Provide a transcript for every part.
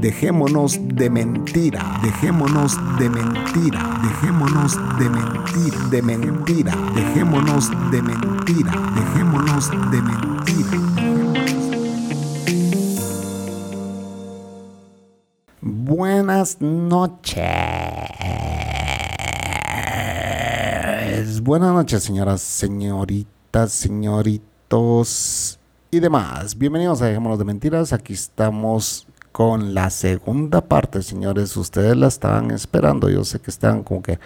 Dejémonos de mentira, dejémonos de mentira, dejémonos de mentira, de mentira, dejémonos de mentira, dejémonos de mentira. Buenas noches. Buenas noches, señoras, señoritas, señoritos y demás. Bienvenidos a Dejémonos de Mentiras. Aquí estamos con la segunda parte, señores. Ustedes la estaban esperando. Yo sé que están como que,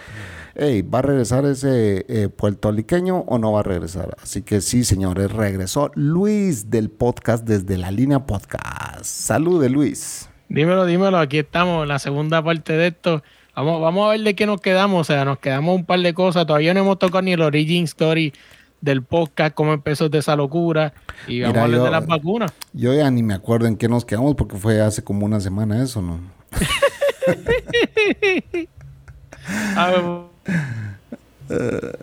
hey, ¿va a regresar ese eh, puertorriqueño o no va a regresar? Así que sí, señores, regresó Luis del podcast desde la línea podcast. Salude, Luis. Dímelo, dímelo. Aquí estamos en la segunda parte de esto. Vamos, vamos a ver de qué nos quedamos. O sea, nos quedamos un par de cosas. Todavía no hemos tocado ni el origin story del podcast, cómo empezó de esa locura. Y vamos a hablar de las vacunas. Yo ya ni me acuerdo en qué nos quedamos porque fue hace como una semana eso, ¿no? a ver. Uh,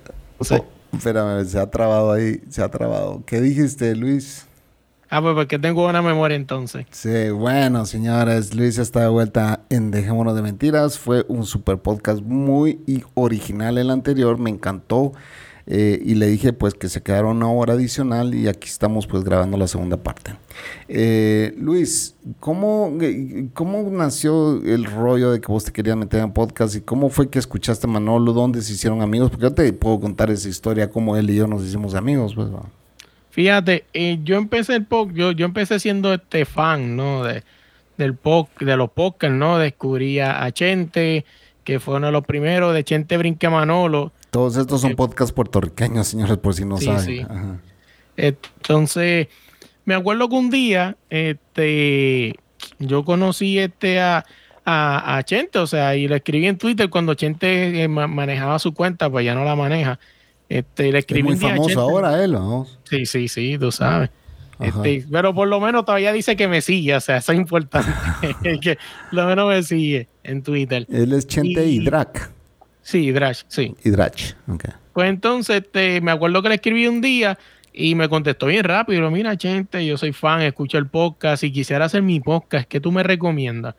espérame, se ha trabado ahí, se ha trabado. ¿Qué dijiste, Luis? Ah, pues porque tengo buena memoria entonces. Sí, bueno, señores, Luis está de vuelta en Dejémonos de Mentiras. Fue un super podcast muy original el anterior, me encantó. Eh, y le dije pues que se quedara una hora adicional y aquí estamos pues grabando la segunda parte. Eh, Luis, ¿cómo, ¿cómo nació el rollo de que vos te querías meter en podcast y cómo fue que escuchaste a Manolo? ¿Dónde se hicieron amigos? Porque yo te puedo contar esa historia, cómo él y yo nos hicimos amigos. Pues, Fíjate, eh, yo empecé el podcast, yo, yo empecé siendo este fan, ¿no? De, del de los podcasts, ¿no? Descubrí a Chente, que fue uno de los primeros, de Chente Brinque Manolo todos estos son podcasts puertorriqueños, señores, por si no saben. Entonces, me acuerdo que un día, este, yo conocí este a, a, Chente, o sea, y le escribí en Twitter cuando Chente eh, manejaba su cuenta, pues ya no la maneja. Este, le escribí es muy famoso ahora él, ¿no? Sí, sí, sí, tú sabes. Este, pero por lo menos todavía dice que me sigue, o sea, eso es importante. que lo menos me sigue en Twitter. Él es Chente y, y Sí, Hidrach, sí. Hidrach, ok. Pues entonces este, me acuerdo que le escribí un día y me contestó bien rápido. Mira, gente, yo soy fan, escucho el podcast y quisiera hacer mi podcast. ¿Qué tú me recomiendas?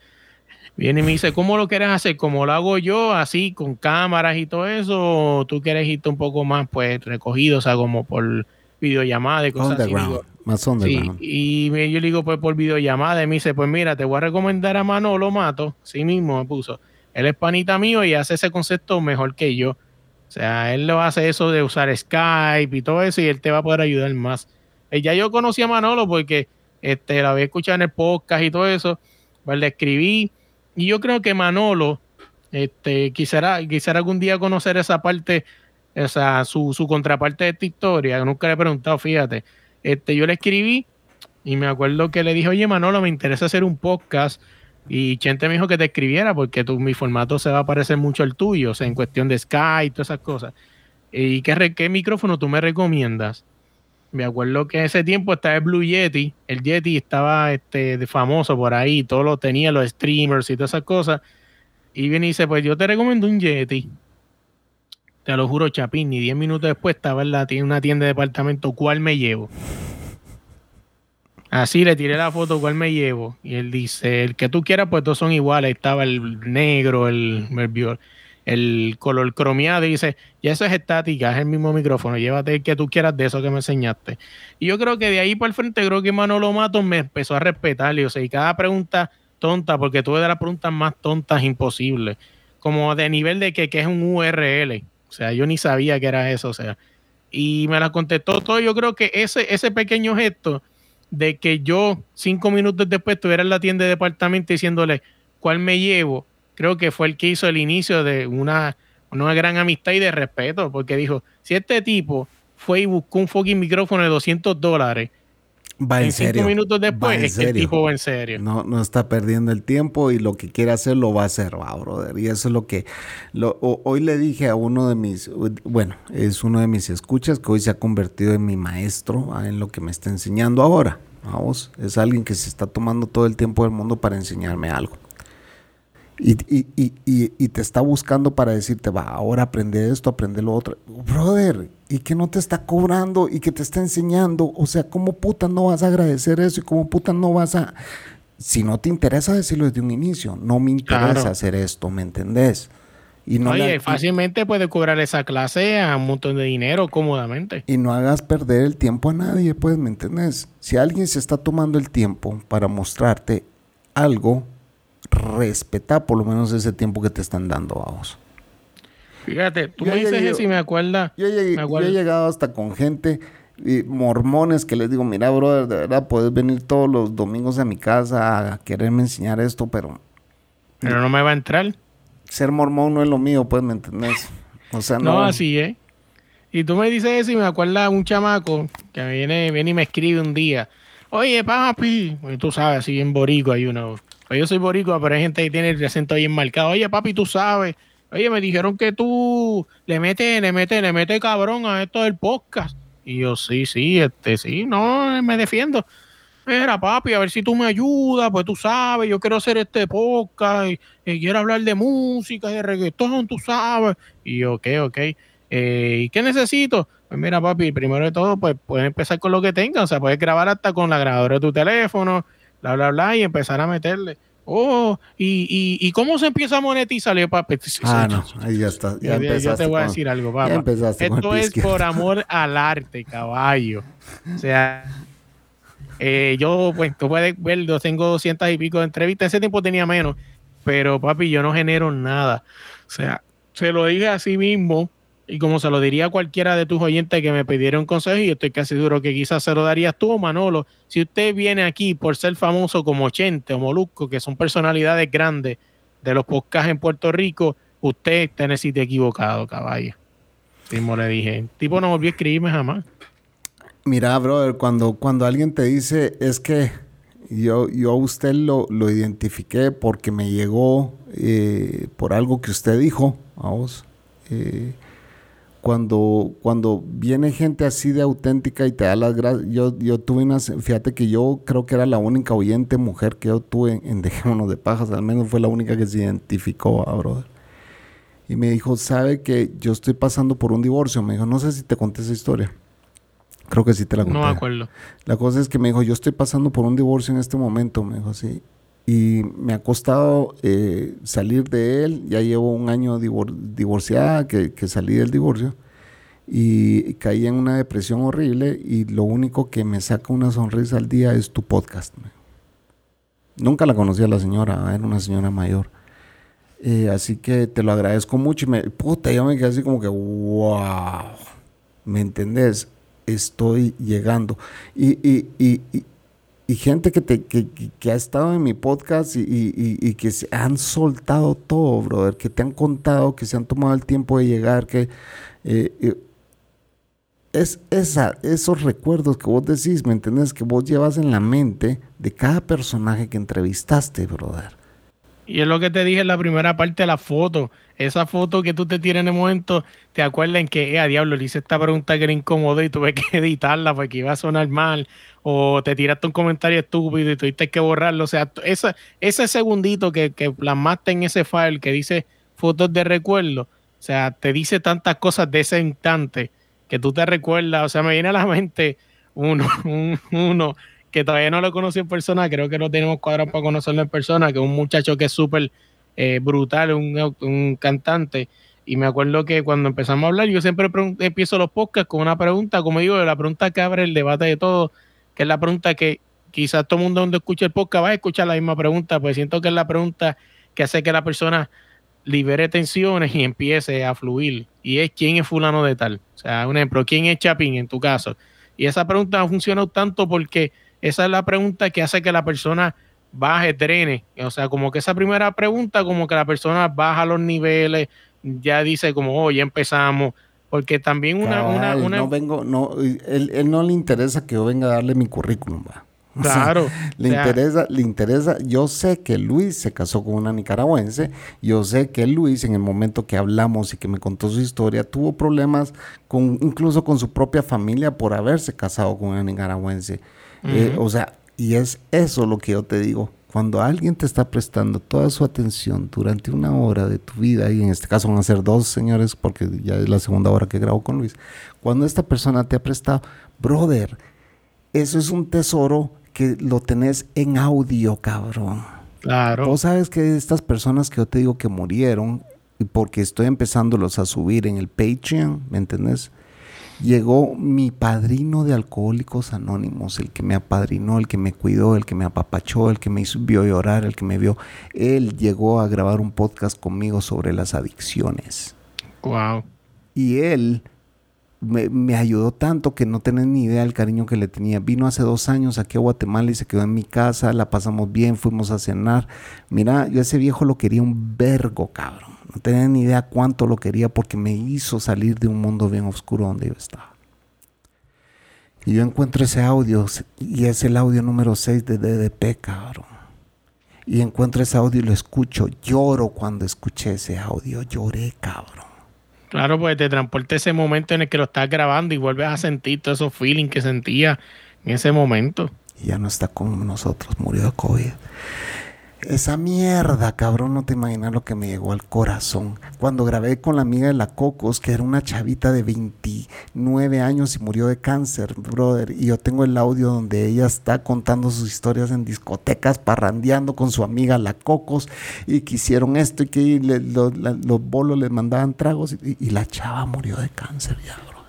Viene y me dice, ¿cómo lo quieres hacer? ¿Cómo lo hago yo? Así, con cámaras y todo eso. ¿O tú quieres irte un poco más, pues, recogido? O sea, como por videollamada y cosas así. más underground. Sí, y yo le digo, pues, por videollamada. Y me dice, pues, mira, te voy a recomendar a Manolo Mato. Sí mismo me puso él es panita mío y hace ese concepto mejor que yo. O sea, él lo hace eso de usar Skype y todo eso y él te va a poder ayudar más. Eh, ya yo conocí a Manolo porque este, la había escuchado en el podcast y todo eso. Pues le escribí y yo creo que Manolo este, quisiera, quisiera algún día conocer esa parte, esa, su, su contraparte de esta historia. Nunca le he preguntado, fíjate. Este, yo le escribí y me acuerdo que le dije, oye Manolo, me interesa hacer un podcast y Chente me dijo que te escribiera porque tu, mi formato se va a parecer mucho al tuyo, o sea, en cuestión de Skype y todas esas cosas. ¿Y qué, micrófono tú me recomiendas? Me acuerdo que en ese tiempo estaba el Blue Yeti, el Yeti estaba este, famoso por ahí, todo lo tenía, los streamers y todas esas cosas. Y viene y dice, pues yo te recomiendo un Yeti. Te lo juro, Chapín, y 10 minutos después estaba en la tienda, una tienda de departamento, ¿cuál me llevo? Así le tiré la foto, ¿cuál me llevo? Y él dice, el que tú quieras, pues todos son iguales. Estaba el negro, el, el, el color cromeado. Y dice, ya eso es estática, es el mismo micrófono. Llévate el que tú quieras de eso que me enseñaste. Y yo creo que de ahí para el frente, creo que Manolo Matos me empezó a respetar. Y, o sea, y cada pregunta tonta, porque tuve de las preguntas más tontas imposibles. Como de nivel de que, es un URL. O sea, yo ni sabía que era eso. O sea, y me la contestó todo. Yo creo que ese, ese pequeño gesto de que yo cinco minutos después estuviera en la tienda de departamento diciéndole cuál me llevo, creo que fue el que hizo el inicio de una, una gran amistad y de respeto, porque dijo, si este tipo fue y buscó un fucking micrófono de 200 dólares Va en, serio. cinco minutos después es que el tipo va en serio. No, no está perdiendo el tiempo y lo que quiere hacer lo va a hacer, va, brother. Y eso es lo que... Lo, hoy le dije a uno de mis... Bueno, es uno de mis escuchas que hoy se ha convertido en mi maestro, ah, en lo que me está enseñando ahora. Vamos, es alguien que se está tomando todo el tiempo del mundo para enseñarme algo. Y, y, y, y, te está buscando para decirte, va, ahora aprende esto, aprende lo otro. Brother, y que no te está cobrando y que te está enseñando. O sea, ¿cómo puta no vas a agradecer eso? Y cómo puta no vas a... Si no te interesa decirlo desde un inicio, no me interesa hacer esto, ¿me entendés? Y no Oye, fácilmente puede cobrar esa clase a un montón de dinero cómodamente. Y no hagas perder el tiempo a nadie, pues, ¿me entendés? Si alguien se está tomando el tiempo para mostrarte algo, respeta por lo menos ese tiempo que te están dando a vos. Fíjate, tú me dices eso y me acuerda. Yo, he llegado hasta con gente, y mormones, que les digo, mira, brother, de verdad, puedes venir todos los domingos a mi casa a quererme enseñar esto, pero... Pero no me va a entrar. Ser mormón no es lo mío, pues, ¿me entendés? O sea, no... No, así, ¿eh? Y tú me dices eso y me acuerda un chamaco que viene, viene y me escribe un día. Oye, papi, y tú sabes, así en borico hay uno pues yo soy boricua, pero hay gente que tiene el acento bien marcado. Oye, papi, tú sabes. Oye, me dijeron que tú le metes, le metes, le metes cabrón a esto del podcast. Y yo, sí, sí, este, sí, no, me defiendo. Mira, papi, a ver si tú me ayudas, pues tú sabes, yo quiero hacer este podcast y, quiero hablar de música, de reggaetón, tú sabes. Y yo, ok, ok. Eh, ¿Y qué necesito? Pues mira, papi, primero de todo, pues puedes empezar con lo que tengas. O sea, puedes grabar hasta con la grabadora de tu teléfono, bla, bla, bla, y empezar a meterle. Oh, y, y, cómo se empieza a monetizar, papi. Ah, no, ahí ya está. Ya, ya te voy a decir algo, papá. Esto es por amor al arte, caballo. O sea, eh, yo, pues, tú puedes ver, yo tengo doscientas y pico de entrevistas. Ese tiempo tenía menos, pero papi, yo no genero nada. O sea, se lo dije así mismo y como se lo diría a cualquiera de tus oyentes que me pidieron consejo, y estoy casi duro que quizás se lo darías tú, Manolo, si usted viene aquí por ser famoso como Chente o Molusco, que son personalidades grandes de los podcasts en Puerto Rico, usted está en el sitio equivocado, caballo. Mismo le dije, tipo no volvió a escribirme jamás. Mira, brother, cuando, cuando alguien te dice, es que yo, yo a usted lo, lo identifiqué porque me llegó eh, por algo que usted dijo, a vos. Eh, cuando, cuando viene gente así de auténtica y te da las gracias, yo, yo tuve una, fíjate que yo creo que era la única oyente mujer que yo tuve en, Dejémonos de Pajas, al menos fue la única que se identificó a brother. Y me dijo, sabe que yo estoy pasando por un divorcio. Me dijo, no sé si te conté esa historia. Creo que sí te la conté. No me acuerdo. La cosa es que me dijo, yo estoy pasando por un divorcio en este momento. Me dijo así. Y me ha costado eh, salir de él. Ya llevo un año divorciada, que, salí del divorcio. Y caí en una depresión horrible. Y lo único que me saca una sonrisa al día es tu podcast. Nunca la conocí a la señora, era una señora mayor. Eh, así que te lo agradezco mucho. Y me, puta, yo me quedé así como que, wow. ¿Me entendés? Estoy llegando. y, y, y gente que, te, que, que, ha estado en mi podcast y, y, que se han soltado todo, brother, que te han contado, que se han tomado el tiempo de llegar, que eh, eh, es esa, esos recuerdos que vos decís, ¿me entendés? Que vos llevas en la mente de cada personaje que entrevistaste, brother. Y es lo que te dije en la primera parte de la foto. Esa foto que tú te tiras en el momento, te acuerdas en que, eh, a diablo, le hice esta pregunta que era incómoda y tuve que editarla porque iba a sonar mal. O te tiraste un comentario estúpido y tuviste que borrarlo. O sea, esa, ese segundito que, que plasmaste en ese file que dice fotos de recuerdo, o sea, te dice tantas cosas de ese instante que tú te recuerdas. O sea, me viene a la mente uno, uno que todavía no lo conocí en persona, creo que lo tenemos cuadrado para conocerlo en persona, que es un muchacho que es súper eh, brutal, un, un, cantante. Y me acuerdo que cuando empezamos a hablar, yo siempre empiezo los podcasts con una pregunta, como digo, la pregunta que abre el debate de todo, que es la pregunta que quizás todo el mundo donde escucha el podcast va a escuchar la misma pregunta, pues siento que es la pregunta que hace que la persona libere tensiones y empiece a fluir. Y es quién es fulano de tal. O sea, un ejemplo, ¿quién es Chapín en tu caso? Y esa pregunta no funciona tanto porque esa es la pregunta que hace que la persona baje, drene. O sea, como que esa primera pregunta, como que la persona baja los niveles, ya dice como, oh, ya empezamos, Porque también una... una, una... No vengo, no, él, él, no le interesa que yo venga a darle mi currículum, va. Claro. le interesa, le interesa. Yo sé que Luis se casó con una nicaragüense. Yo sé que Luis, en el momento que hablamos y que me contó su historia, tuvo problemas con, incluso con su propia familia por haberse casado con una nicaragüense. Eh, o sea, y es eso lo que yo te digo. Cuando alguien te está prestando toda su atención durante una hora de tu vida, y en este caso van a ser dos señores, porque ya es la segunda hora que grabo con Luis, cuando esta persona te ha prestado, brother, eso es un tesoro que lo tenés en audio, cabrón. Claro. Vos sabes que estas personas que yo te digo que murieron, porque estoy empezándolos a subir en el Patreon, ¿me entendés? Llegó mi padrino de Alcohólicos Anónimos, el que me apadrinó, el que me cuidó, el que me apapachó, el que me vio llorar, el que me vio. Él llegó a grabar un podcast conmigo sobre las adicciones. Wow. Y él me, ayudó tanto que no tenés ni idea del cariño que le tenía. Vino hace dos años aquí a Guatemala y se quedó en mi casa, la pasamos bien, fuimos a cenar. Mira, yo a ese viejo lo quería un vergo, cabrón. No tenía ni idea cuánto lo quería porque me hizo salir de un mundo bien oscuro donde yo estaba. Y yo encuentro ese audio, y es el audio número 6 de DDP, cabrón. Y encuentro ese audio y lo escucho. Lloro cuando escuché ese audio. Lloré, cabrón. Claro, pues te transporta ese momento en el que lo estás grabando y vuelves a sentir todos esos feelings que sentía en ese momento. Y ya no está con nosotros, murió de COVID. Esa mierda, cabrón, no te imaginas lo que me llegó al corazón. Cuando grabé con la amiga de la Cocos, que era una chavita de 29 años y murió de cáncer, brother. Y yo tengo el audio donde ella está contando sus historias en discotecas, parrandeando con su amiga la Cocos, y que hicieron esto y que los bolos le mandaban tragos, y, la chava murió de cáncer ya, brother.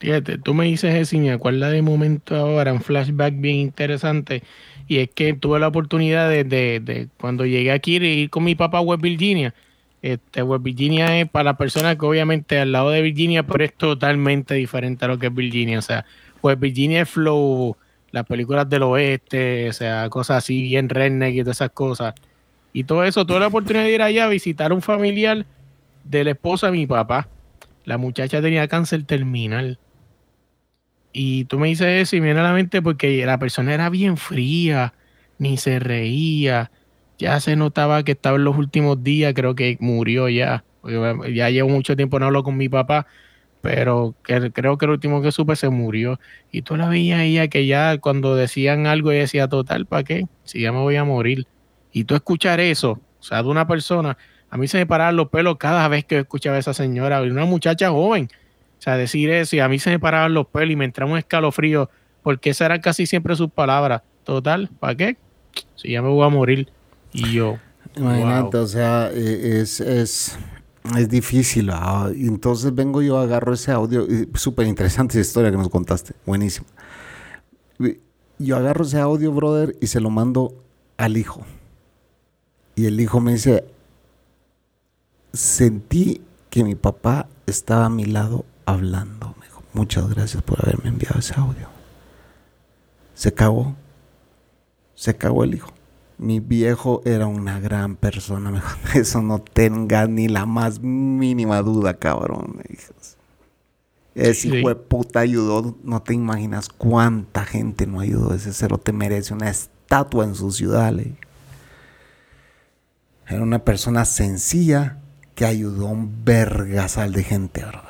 Fíjate, tú me dices eso me de momento ahora, un flashback bien interesante y es que tuve la oportunidad de, cuando llegué aquí de ir con mi papá a West Virginia. Este, West Virginia es para la persona que obviamente al lado de Virginia, pero es totalmente diferente a lo que es Virginia. O sea, West Virginia es flow, las películas del oeste, o sea, cosas así, bien redneck y todas esas cosas. Y todo eso, tuve la oportunidad de ir allá a visitar a un familiar de la esposa de mi papá. La muchacha tenía cáncer terminal. Y tú me dices eso y me viene a la mente porque la persona era bien fría, ni se reía. Ya se notaba que estaba en los últimos días, creo que murió ya. Ya llevo mucho tiempo no hablo con mi papá, pero creo que el último que supe se murió. Y tú la veías ella que ya cuando decían algo ella decía, total, ¿para qué? Si ya me voy a morir. Y tú escuchar eso, o sea, de una persona, a mí se me paraban los pelos cada vez que escuchaba a esa señora, una muchacha joven o sea, decir eso y a mí se me paraban los pelos y me entraba un escalofrío porque esas eran casi siempre sus palabras. Total, ¿para qué? Si ya me voy a morir. Y yo. Imagínate, o sea, e, es, es, es difícil. Ah, entonces vengo yo, agarro ese audio. Súper interesante esa historia que nos contaste. Buenísimo. Yo agarro ese audio, brother, y se lo mando al hijo. Y el hijo me dice, sentí que mi papá estaba a mi lado hablando. Me dijo, muchas gracias por haberme enviado ese audio. Se cagó. Se cagó el hijo. Mi viejo era una gran persona. Me eso no tenga ni la más mínima duda, cabrón. Me dijo. Ese hijo de puta ayudó. No te imaginas cuánta gente no ayudó. Ese cero te merece una estatua en su ciudad. Era una persona sencilla que ayudó a un vergasal de gente, ¿verdad?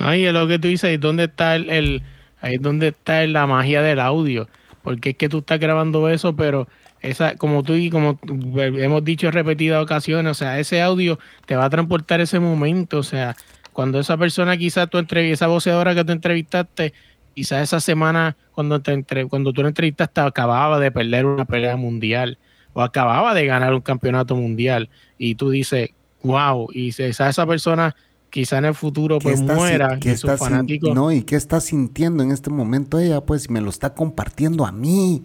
Ay, es lo que tú dices, ahí es donde está el, ahí es donde está la magia del audio, porque es que tú estás grabando eso, pero esa, como tú y como hemos dicho en repetidas ocasiones, o sea, ese audio te va a transportar ese momento, o sea, cuando esa persona quizás tú esa voceadora que tú entrevistaste, quizás esa semana cuando te entre, cuando tú la entrevistaste acababa de perder una pelea mundial o acababa de ganar un campeonato mundial y tú dices, wow, y esa, esa persona quizá en el futuro pues muera que está fanático... No, y qué está sintiendo en este momento ella, pues me lo está compartiendo a mí.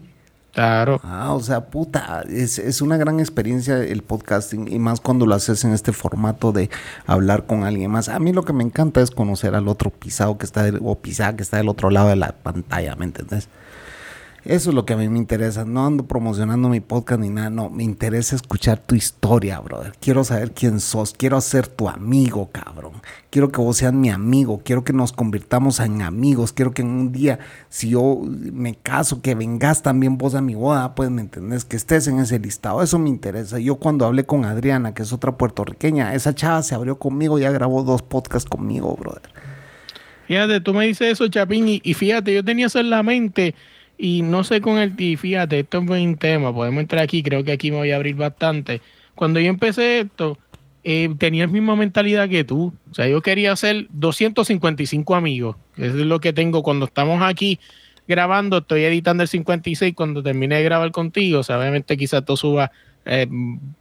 Claro. Ah, o sea, puta, es, es, una gran experiencia el podcasting y más cuando lo haces en este formato de hablar con alguien más. A mí lo que me encanta es conocer al otro pisado que está o pisada que está del otro lado de la pantalla, ¿me entiendes? Eso es lo que a mí me interesa. No ando promocionando mi podcast ni nada. No, me interesa escuchar tu historia, brother. Quiero saber quién sos. Quiero ser tu amigo, cabrón. Quiero que vos seas mi amigo. Quiero que nos convirtamos en amigos. Quiero que en un día, si yo me caso, que vengas también vos a mi boda, pues me entendés, que estés en ese listado. Eso me interesa. Yo cuando hablé con Adriana, que es otra puertorriqueña, esa chava se abrió conmigo, ya grabó dos podcasts conmigo, brother. Fíjate, tú me dices eso, Chapín, y, y fíjate, yo tenía eso en la mente y no sé con el, y fíjate, esto es un tema, podemos entrar aquí, creo que aquí me voy a abrir bastante. Cuando yo empecé esto, eh, tenía la misma mentalidad que tú. O sea, yo quería hacer 255 amigos. Eso es lo que tengo cuando estamos aquí grabando. Estoy editando el 56 cuando termine de grabar contigo. O sea, obviamente quizás esto suba eh,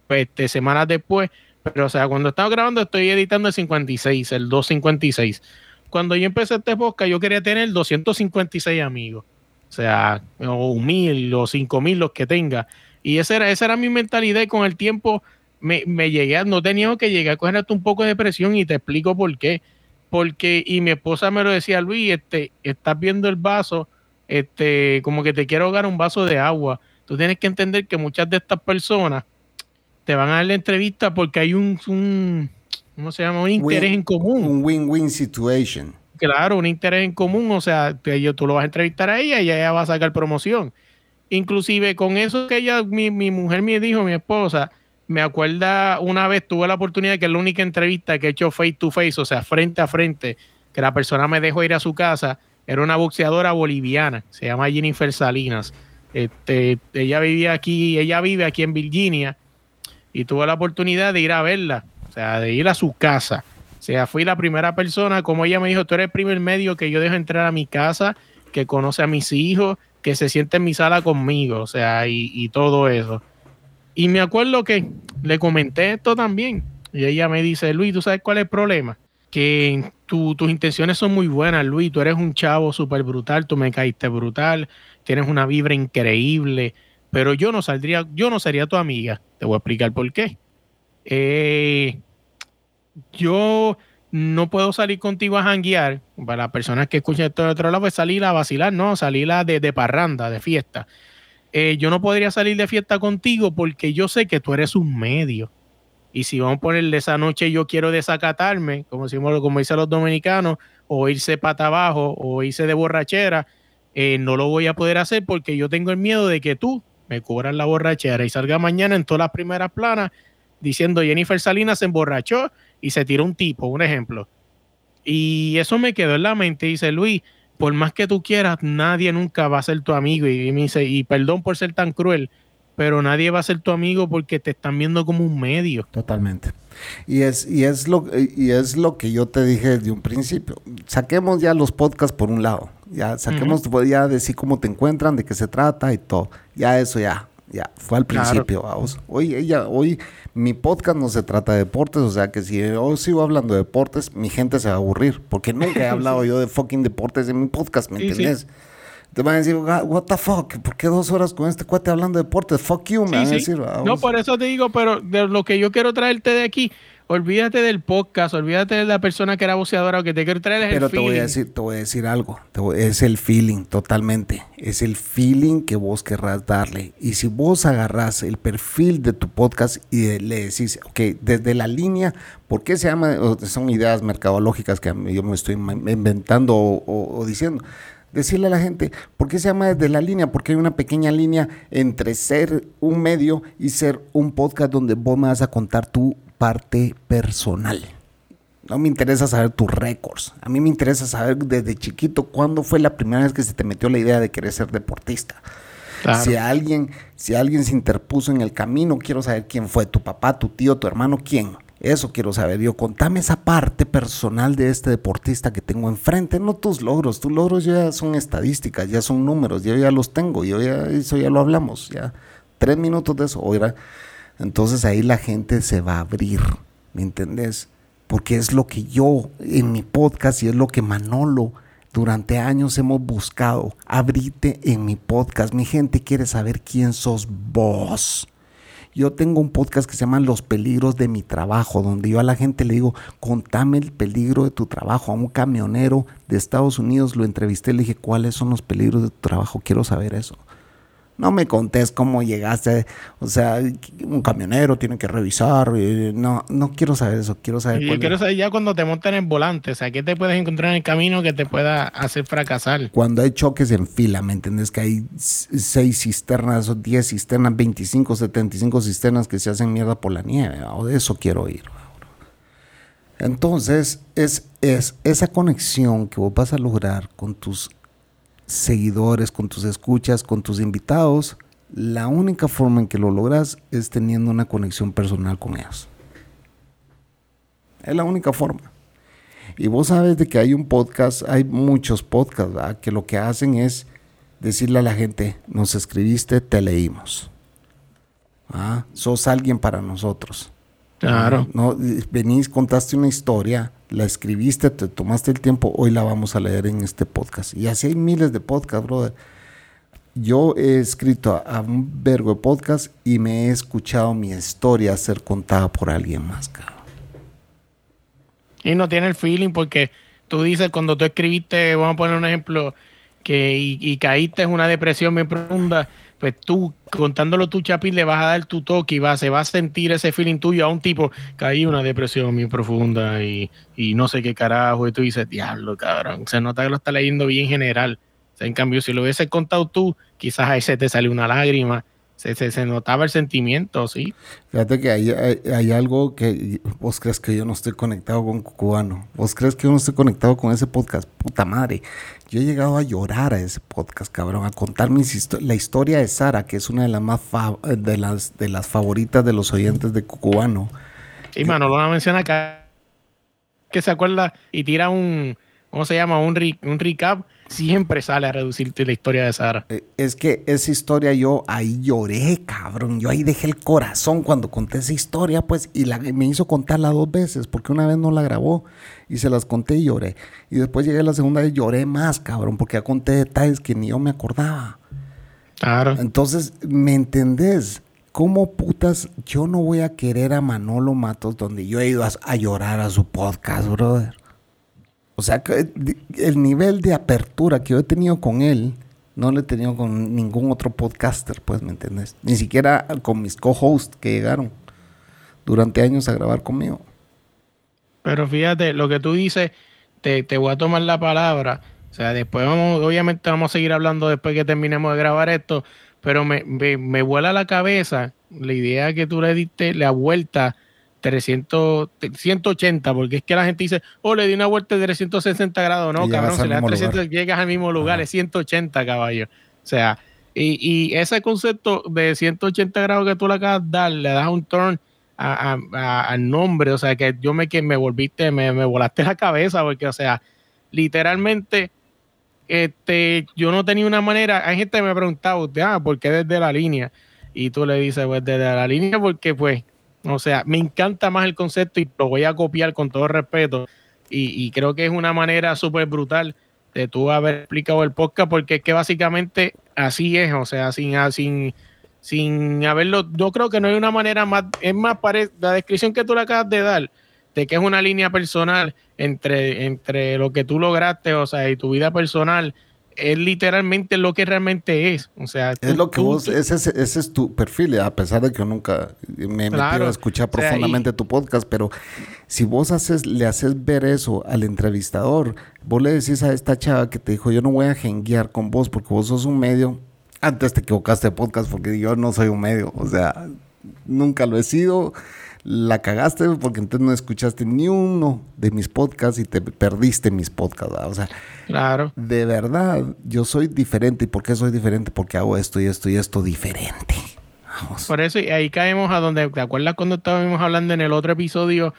este, semanas después. Pero, o sea, cuando estaba grabando estoy editando el 56, el 256. Cuando yo empecé este podcast, yo quería tener 256 amigos. O sea, o mil o cinco mil los que tenga. Y esa era, esa era mi mentalidad y con el tiempo me, me llegué, no tenía que llegar a coger hasta un poco de presión y te explico por qué. Porque, y mi esposa me lo decía, Luis, este, estás viendo el vaso, este, como que te quiero ahogar un vaso de agua. Tú tienes que entender que muchas de estas personas te van a dar la entrevista porque hay un, un ¿cómo se llama? Un interés en común. Un win-win situation. Claro, un interés en común, o sea, tú lo vas a entrevistar a ella y ella va a sacar promoción. Inclusive con eso que ella, mi, mi mujer me dijo, mi esposa, me acuerda una vez tuve la oportunidad que la única entrevista que he hecho face to face, o sea, frente a frente, que la persona me dejó ir a su casa, era una boxeadora boliviana, se llama Jennifer Salinas. Este, ella vivía aquí, ella vive aquí en Virginia y tuve la oportunidad de ir a verla, o sea, de ir a su casa o sea, fui la primera persona, como ella me dijo, tú eres el primer medio que yo dejo entrar a mi casa, que conoce a mis hijos, que se siente en mi sala conmigo, o sea, y, todo eso. Y me acuerdo que le comenté esto también. Y ella me dice, Luis, ¿tú sabes cuál es el problema? Que tus intenciones son muy buenas, Luis. Tú eres un chavo súper brutal, tú me caíste brutal, tienes una vibra increíble, pero yo no saldría, yo no sería tu amiga. Te voy a explicar por qué. Eh, yo no puedo salir contigo a janguear, para las personas que escuchan esto de otro lado, pues salir a vacilar, no, salir a de, parranda, de fiesta. Eh, yo no podría salir de fiesta contigo porque yo sé que tú eres un medio. Y si vamos a ponerle esa noche, yo quiero desacatarme, como, decimos, como dicen los dominicanos, o irse pata abajo, o irse de borrachera, eh, no lo voy a poder hacer porque yo tengo el miedo de que tú me cubras la borrachera y salga mañana en todas las primeras planas diciendo Jennifer Salinas se emborrachó y se tiró un tipo, un ejemplo. Y eso me quedó en la mente. Dice Luis, por más que tú quieras, nadie nunca va a ser tu amigo. Y me dice, y perdón por ser tan cruel, pero nadie va a ser tu amigo porque te están viendo como un medio. Totalmente. Y es, y es, lo, y es lo que yo te dije desde un principio. Saquemos ya los podcasts por un lado. Ya saquemos ya decir cómo te encuentran, de qué se trata y todo. Ya eso ya, ya, fue al principio, vamos. Hoy, ella, hoy mi podcast no se trata de deportes, o sea que si yo sigo hablando de deportes, mi gente se va a aburrir, porque nunca he hablado yo de fucking deportes en mi podcast, ¿me entiendes? Te van a decir, what the fuck, ¿por qué dos horas con este cuate hablando de deportes? Fuck you, me van a decir. No, por eso te digo, pero de lo que yo quiero traerte de aquí olvídate del podcast, olvídate de la persona que era boxeadora o que te quiero traer es Pero te voy a decir, te voy a decir algo, es el feeling totalmente, es el feeling que vos querrás darle. Y si vos agarrás el perfil de tu podcast y le decís, ok, desde la línea, ¿por qué se llama? Son ideas mercadológicas que yo me estoy inventando o, o diciendo decirle a la gente, ¿por qué se llama desde la línea? Porque hay una pequeña línea entre ser un medio y ser un podcast donde vos me vas a contar tu parte personal. No me interesa saber tus récords. A mí me interesa saber desde chiquito cuándo fue la primera vez que se te metió la idea de querer ser deportista. Si alguien, si alguien se interpuso en el camino, quiero saber quién fue, tu papá, tu tío, tu hermano, quién. Eso quiero saber yo. Contame esa parte personal de este deportista que tengo enfrente, no tus logros. Tus logros ya son estadísticas, ya son números, yo ya los tengo, yo ya, eso ya lo hablamos, ya. Tres minutos de eso. Oiga, entonces ahí la gente se va a abrir, ¿me entendés? Porque es lo que yo en mi podcast y es lo que Manolo durante años hemos buscado. Abrite en mi podcast. Mi gente quiere saber quién sos vos. Yo tengo un podcast que se llama Los peligros de mi trabajo, donde yo a la gente le digo, contame el peligro de tu trabajo. A un camionero de Estados Unidos lo entrevisté, le dije, ¿cuáles son los peligros de tu trabajo? Quiero saber eso. No me contés cómo llegaste. O sea, un camionero tiene que revisar. eh, No, no quiero saber eso. Quiero saber. Quiero es- saber ya cuando te montan en el volante, o sea, ¿qué te puedes encontrar en el camino que te pueda hacer fracasar? Cuando hay choques en fila, ¿me entiendes? Que hay seis cisternas, o 10 cisternas, 25, 75 cisternas que se hacen mierda por la nieve. O de eso quiero. ¿va? Entonces, es, es esa conexión que vos vas a lograr con tus seguidores, con tus escuchas, con tus invitados. La única forma en que lo logras es teniendo una conexión personal con ellos. Es la única forma. Y vos sabes de que hay un podcast, hay muchos podcasts, ¿verdad? que lo que hacen es decirle a la gente, nos escribiste, te leímos. Ah, sos alguien para nosotros. Claro. No, venís, contaste una historia, la escribiste, te tomaste el tiempo, hoy la vamos a leer en este podcast. Y así hay miles de podcasts, brother. Yo he escrito a, un vergo de podcasts y me he escuchado mi historia ser contada por alguien más, cabrón. Y no tiene el feeling porque tú dices cuando tú escribiste, vamos a poner un ejemplo, que y, y caíste en una depresión muy profunda, pues tú contándolo tu chapín le vas a dar tu toque y va, se va a sentir ese feeling tuyo a un tipo, caí en una depresión muy profunda y, y no sé qué carajo, y tú dices, diablo, cabrón, se nota que lo está leyendo bien general. En cambio, si lo hubieses contado tú, quizás ahí se te salió una lágrima, se, se, se notaba el sentimiento, ¿sí? Fíjate que hay, hay, hay algo que vos crees que yo no estoy conectado con Cubano. Vos crees que yo no estoy conectado con ese podcast. Puta madre. Yo he llegado a llorar a ese podcast, cabrón, a contar mis histo- la historia de Sara, que es una de las más de las de las favoritas de los oyentes de Cubano. Y Manolo la menciona acá que se acuerda y tira un, ¿cómo se llama? Un, re- un recap. Siempre sale a reducirte la historia de Sara. Eh, Es que esa historia yo ahí lloré, cabrón. Yo ahí dejé el corazón cuando conté esa historia, pues, y la, me hizo contarla dos veces, porque una vez no la grabó y se las conté y lloré. Y después llegué a la segunda vez lloré más, cabrón, porque ya conté detalles que ni yo me acordaba. Claro. Entonces, ¿me entendés? ¿Cómo putas yo no voy a querer a Manolo Matos donde yo he ido a, a llorar a su podcast, brother? O sea, que el nivel de apertura que yo he tenido con él, no lo he tenido con ningún otro podcaster, pues, ¿me entendés? Ni siquiera con mis co-hosts que llegaron durante años a grabar conmigo. Pero fíjate, lo que tú dices, te, te voy a tomar la palabra. O sea, después vamos, obviamente vamos a seguir hablando después que terminemos de grabar esto, pero me, me, me vuela la cabeza la idea que tú le diste, la vuelta 300, 180, porque es que la gente dice, oh, le di una vuelta de 360 grados. No, cabrón, si le das mismo 300, lugar. llegas al mismo lugar, Ajá. es 180, caballo. O sea, y, y ese concepto de 180 grados que tú le acabas de dar, le das un turn a- a- a- al nombre, o sea, que yo me, que me volviste, me, me volaste la cabeza, porque, o sea, literalmente, este, yo no tenía una manera, hay gente que me ha preguntado, ah, ¿por qué desde la línea? Y tú le dices, pues desde la línea, porque pues, o sea, me encanta más el concepto y lo voy a copiar con todo respeto. Y, y creo que es una manera súper brutal de tú haber explicado el podcast, porque es que básicamente así es, o sea, sin, ah, sin, sin haberlo, yo creo que no hay una manera más, es más, pare- la descripción que tú le acabas de dar, de que es una línea personal entre, entre lo que tú lograste, o sea, y tu vida personal, es literalmente lo que realmente es. O sea, Es tú- lo que tú- vos, ese, es- ese es tu perfil, a pesar de que yo nunca me he metido Claro, a escuchar o sea, profundamente tu podcast, pero si vos haces, le haces ver eso al entrevistador, vos le decís a esta chava que te dijo, yo no voy a jenguear con vos porque vos sos un medio, antes te equivocaste de podcast porque yo no soy un medio, o sea, nunca lo he sido, la cagaste porque entonces no escuchaste ni uno de mis podcasts y te perdiste mis podcasts, ¿verdad? o sea, Claro. de verdad, yo soy diferente. ¿Y por qué soy diferente? Porque hago esto y esto y esto diferente. Vamos. Por eso, y ahí caemos a donde, ¿te acuerdas cuando estábamos hablando en el otro episodio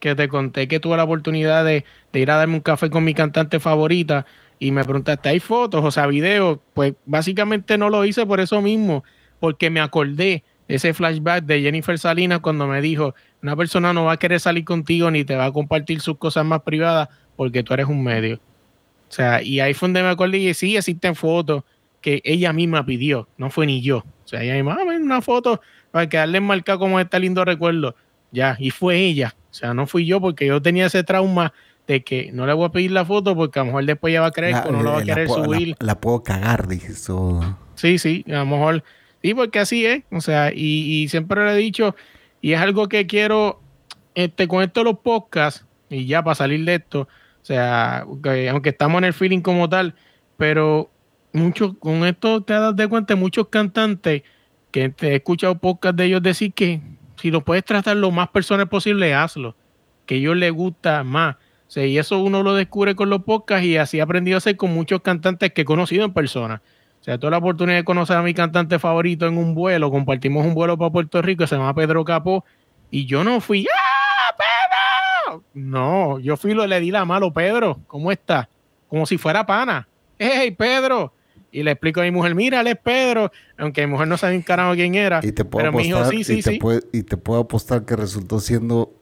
que te conté que tuve la oportunidad de, de ir a darme un café con mi cantante favorita y me preguntaste, ¿hay fotos, o sea, videos? Pues básicamente no lo hice por eso mismo, porque me acordé ese flashback de Jennifer Salinas cuando me dijo, una persona no va a querer salir contigo ni te va a compartir sus cosas más privadas porque tú eres un medio. O sea, y ahí fue donde me acordé y sí, existen fotos que ella misma pidió, no fue ni yo. O sea, ella misma, ah, una foto para quedarle marcada como este lindo recuerdo. Ya, y fue ella. O sea, no fui yo porque yo tenía ese trauma de que no le voy a pedir la foto porque a lo mejor después ella va a creer que no la va a eh, querer puedo- subir. la- la puedo cagar, dije eso. Sí, sí, a lo mejor. Sí, porque así es. O sea, y, siempre le he dicho, y es algo que quiero, este, con esto los podcasts, y ya para salir de esto, o sea, aunque estamos en el feeling como tal, pero muchos, con esto te das de cuenta, muchos cantantes que te he escuchado podcast de ellos decir que si lo puedes tratar lo más personal posible, hazlo. Que a ellos les gusta más. O sea, y eso uno lo descubre con los podcasts y así he aprendido a hacer con muchos cantantes que he conocido en persona. O sea, tuve la oportunidad de conocer a mi cantante favorito en un vuelo, compartimos un vuelo para Puerto Rico, se llama Pedro Capó, y yo no fui, ¡ah, Pedro! No, yo fui, lo, le di la mano, Pedro, ¿cómo está? Como si fuera pana. ¡Hey, Pedro! Y le explico a mi mujer, es Pedro, aunque mi mujer no sabe un carajo quién era. Y te puedo apostar, sí, sí, y, te y te puedo apostar que resultó siendo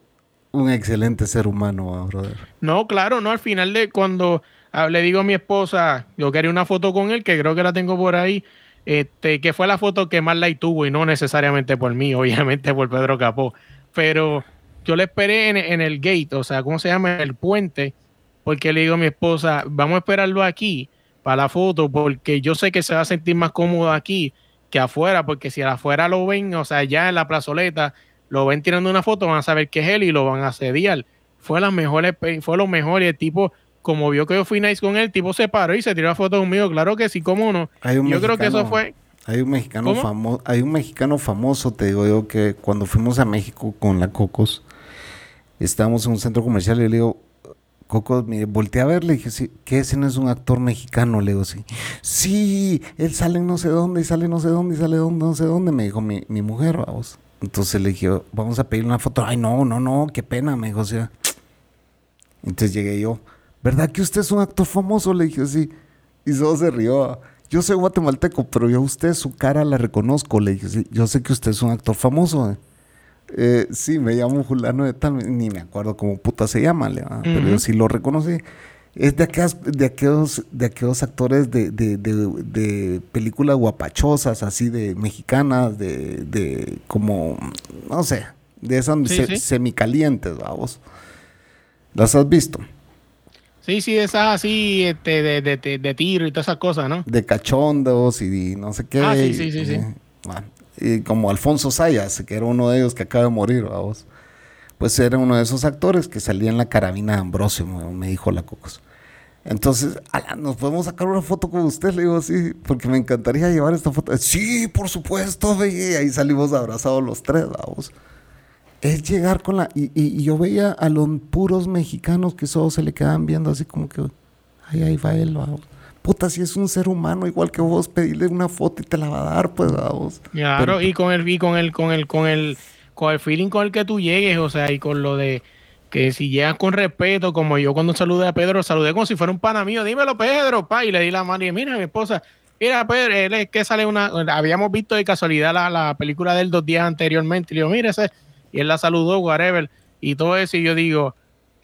un excelente ser humano, brother. No, claro, no, al final de cuando ah, le digo a mi esposa, yo quería una foto con él, que creo que la tengo por ahí, este, que fue la foto que más la tuvo y no necesariamente por mí, obviamente por Pedro Capó, pero yo le esperé en, el gate, o sea, ¿cómo se llama? El puente, porque le digo a mi esposa, vamos a esperarlo aquí para la foto, porque yo sé que se va a sentir más cómodo aquí que afuera, porque si afuera lo ven, o sea, ya en la plazoleta, lo ven tirando una foto, van a saber que es él y lo van a asediar. Fue las mejores, fue lo mejor y el tipo, como vio que yo fui nice con él, el tipo se paró y se tiró la foto conmigo. Claro que sí, cómo no. yo creo que eso fue. Hay un mexicano famoso, hay un mexicano famoso, te digo yo, que cuando fuimos a México con la Cocos, estábamos en un centro comercial y le digo, Cocos, me volteé a ver, le dije, sí, ¿qué ese no es un actor mexicano? Le digo, sí. Sí, él sale no sé dónde, y sale no sé dónde, y sale dónde, no sé dónde, me dijo mi, mi mujer, vamos. Entonces le dije, vamos a pedir una foto. Ay, no, no, no, qué pena, me dijo, o sea. Entonces llegué yo, ¿verdad que usted es un actor famoso? Le dije, sí. Y solo se rió. Yo soy guatemalteco, pero yo a usted su cara la reconozco. Le dije, sí, yo sé que usted es un actor famoso. Eh, sí, me llamo fulano de tal, ni me acuerdo cómo puta se llama, pero yo sí lo reconocí es de aquellos, de aquellos, de aquellos actores de, de, de, películas guapachosas, así de mexicanas, de, de como, no sé, de esas semicalientes, vamos. ¿Las has visto? Sí, sí, esas así este, de, de, de, tiro y todas esas cosas, ¿no? De cachondos y no sé qué. Ah, sí, sí, sí. sí. y como Alfonso Sayas, que era uno de ellos que acaba de morir, vamos pues era uno de esos actores que salía en la carabina de Ambrosio, me dijo la Cocos. Entonces, ¿nos podemos sacar una foto con usted? Le digo, sí, porque me encantaría llevar esta foto. Sí, por supuesto, y ahí salimos abrazados los tres, vamos. Es llegar con la... Y, yo veía a los puros mexicanos que solo se le quedaban viendo así como que, ay, ahí va él, vamos. Puta, si es un ser humano igual que vos, pedirle una foto y te la va a dar, pues, vamos. Claro, y con el, y con el, con el, con el con el feeling con el que tú llegues, o sea, y con lo de que si llegas con respeto, como yo cuando saludé a Pedro, saludé como si fuera un pana mío, dímelo Pedro, pa, y le di la mano y mira mi esposa, mira Pedro, él es que sale una, habíamos visto de casualidad la, película de él dos días anteriormente, y le digo, mira ese, y él la saludó, whatever, y todo eso, y yo digo,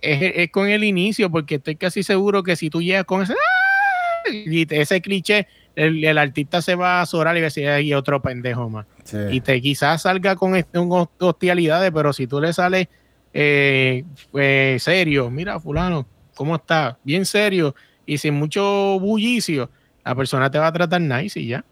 es, con el inicio, porque estoy casi seguro que si tú llegas con ese, ¡ah! y ese cliché, el, artista se va a zorar y va a decir, hay otro pendejo más. Y te quizás salga con este, hostilidades, pero si tú le sales eh, pues, serio, mira, fulano, ¿cómo está? Bien serio y sin mucho bullicio, la persona te va a tratar nice y ya.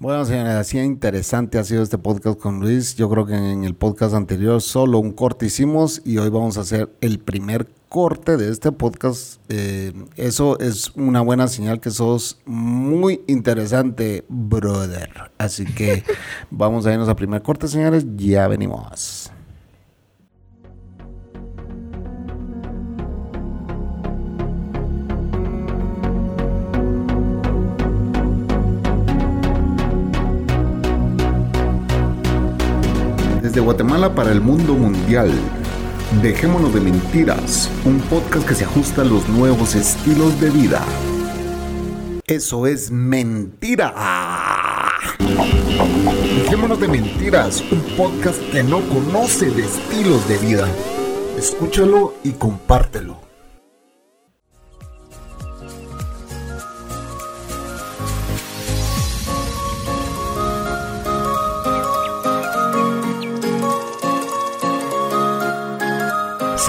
Bueno, señores, así interesante ha sido este podcast con Luis. Yo creo que en el podcast anterior solo un corte hicimos y hoy vamos a hacer el primer corte de este podcast. Eh, eso es una buena señal que sos muy interesante, brother. Así que vamos a irnos al primer corte, señores. Ya venimos. Guatemala para el mundo mundial. Dejémonos de mentiras, un podcast que se ajusta a los nuevos estilos de vida. Eso es mentira. Dejémonos de mentiras, un podcast que no conoce de estilos de vida. Escúchalo y compártelo.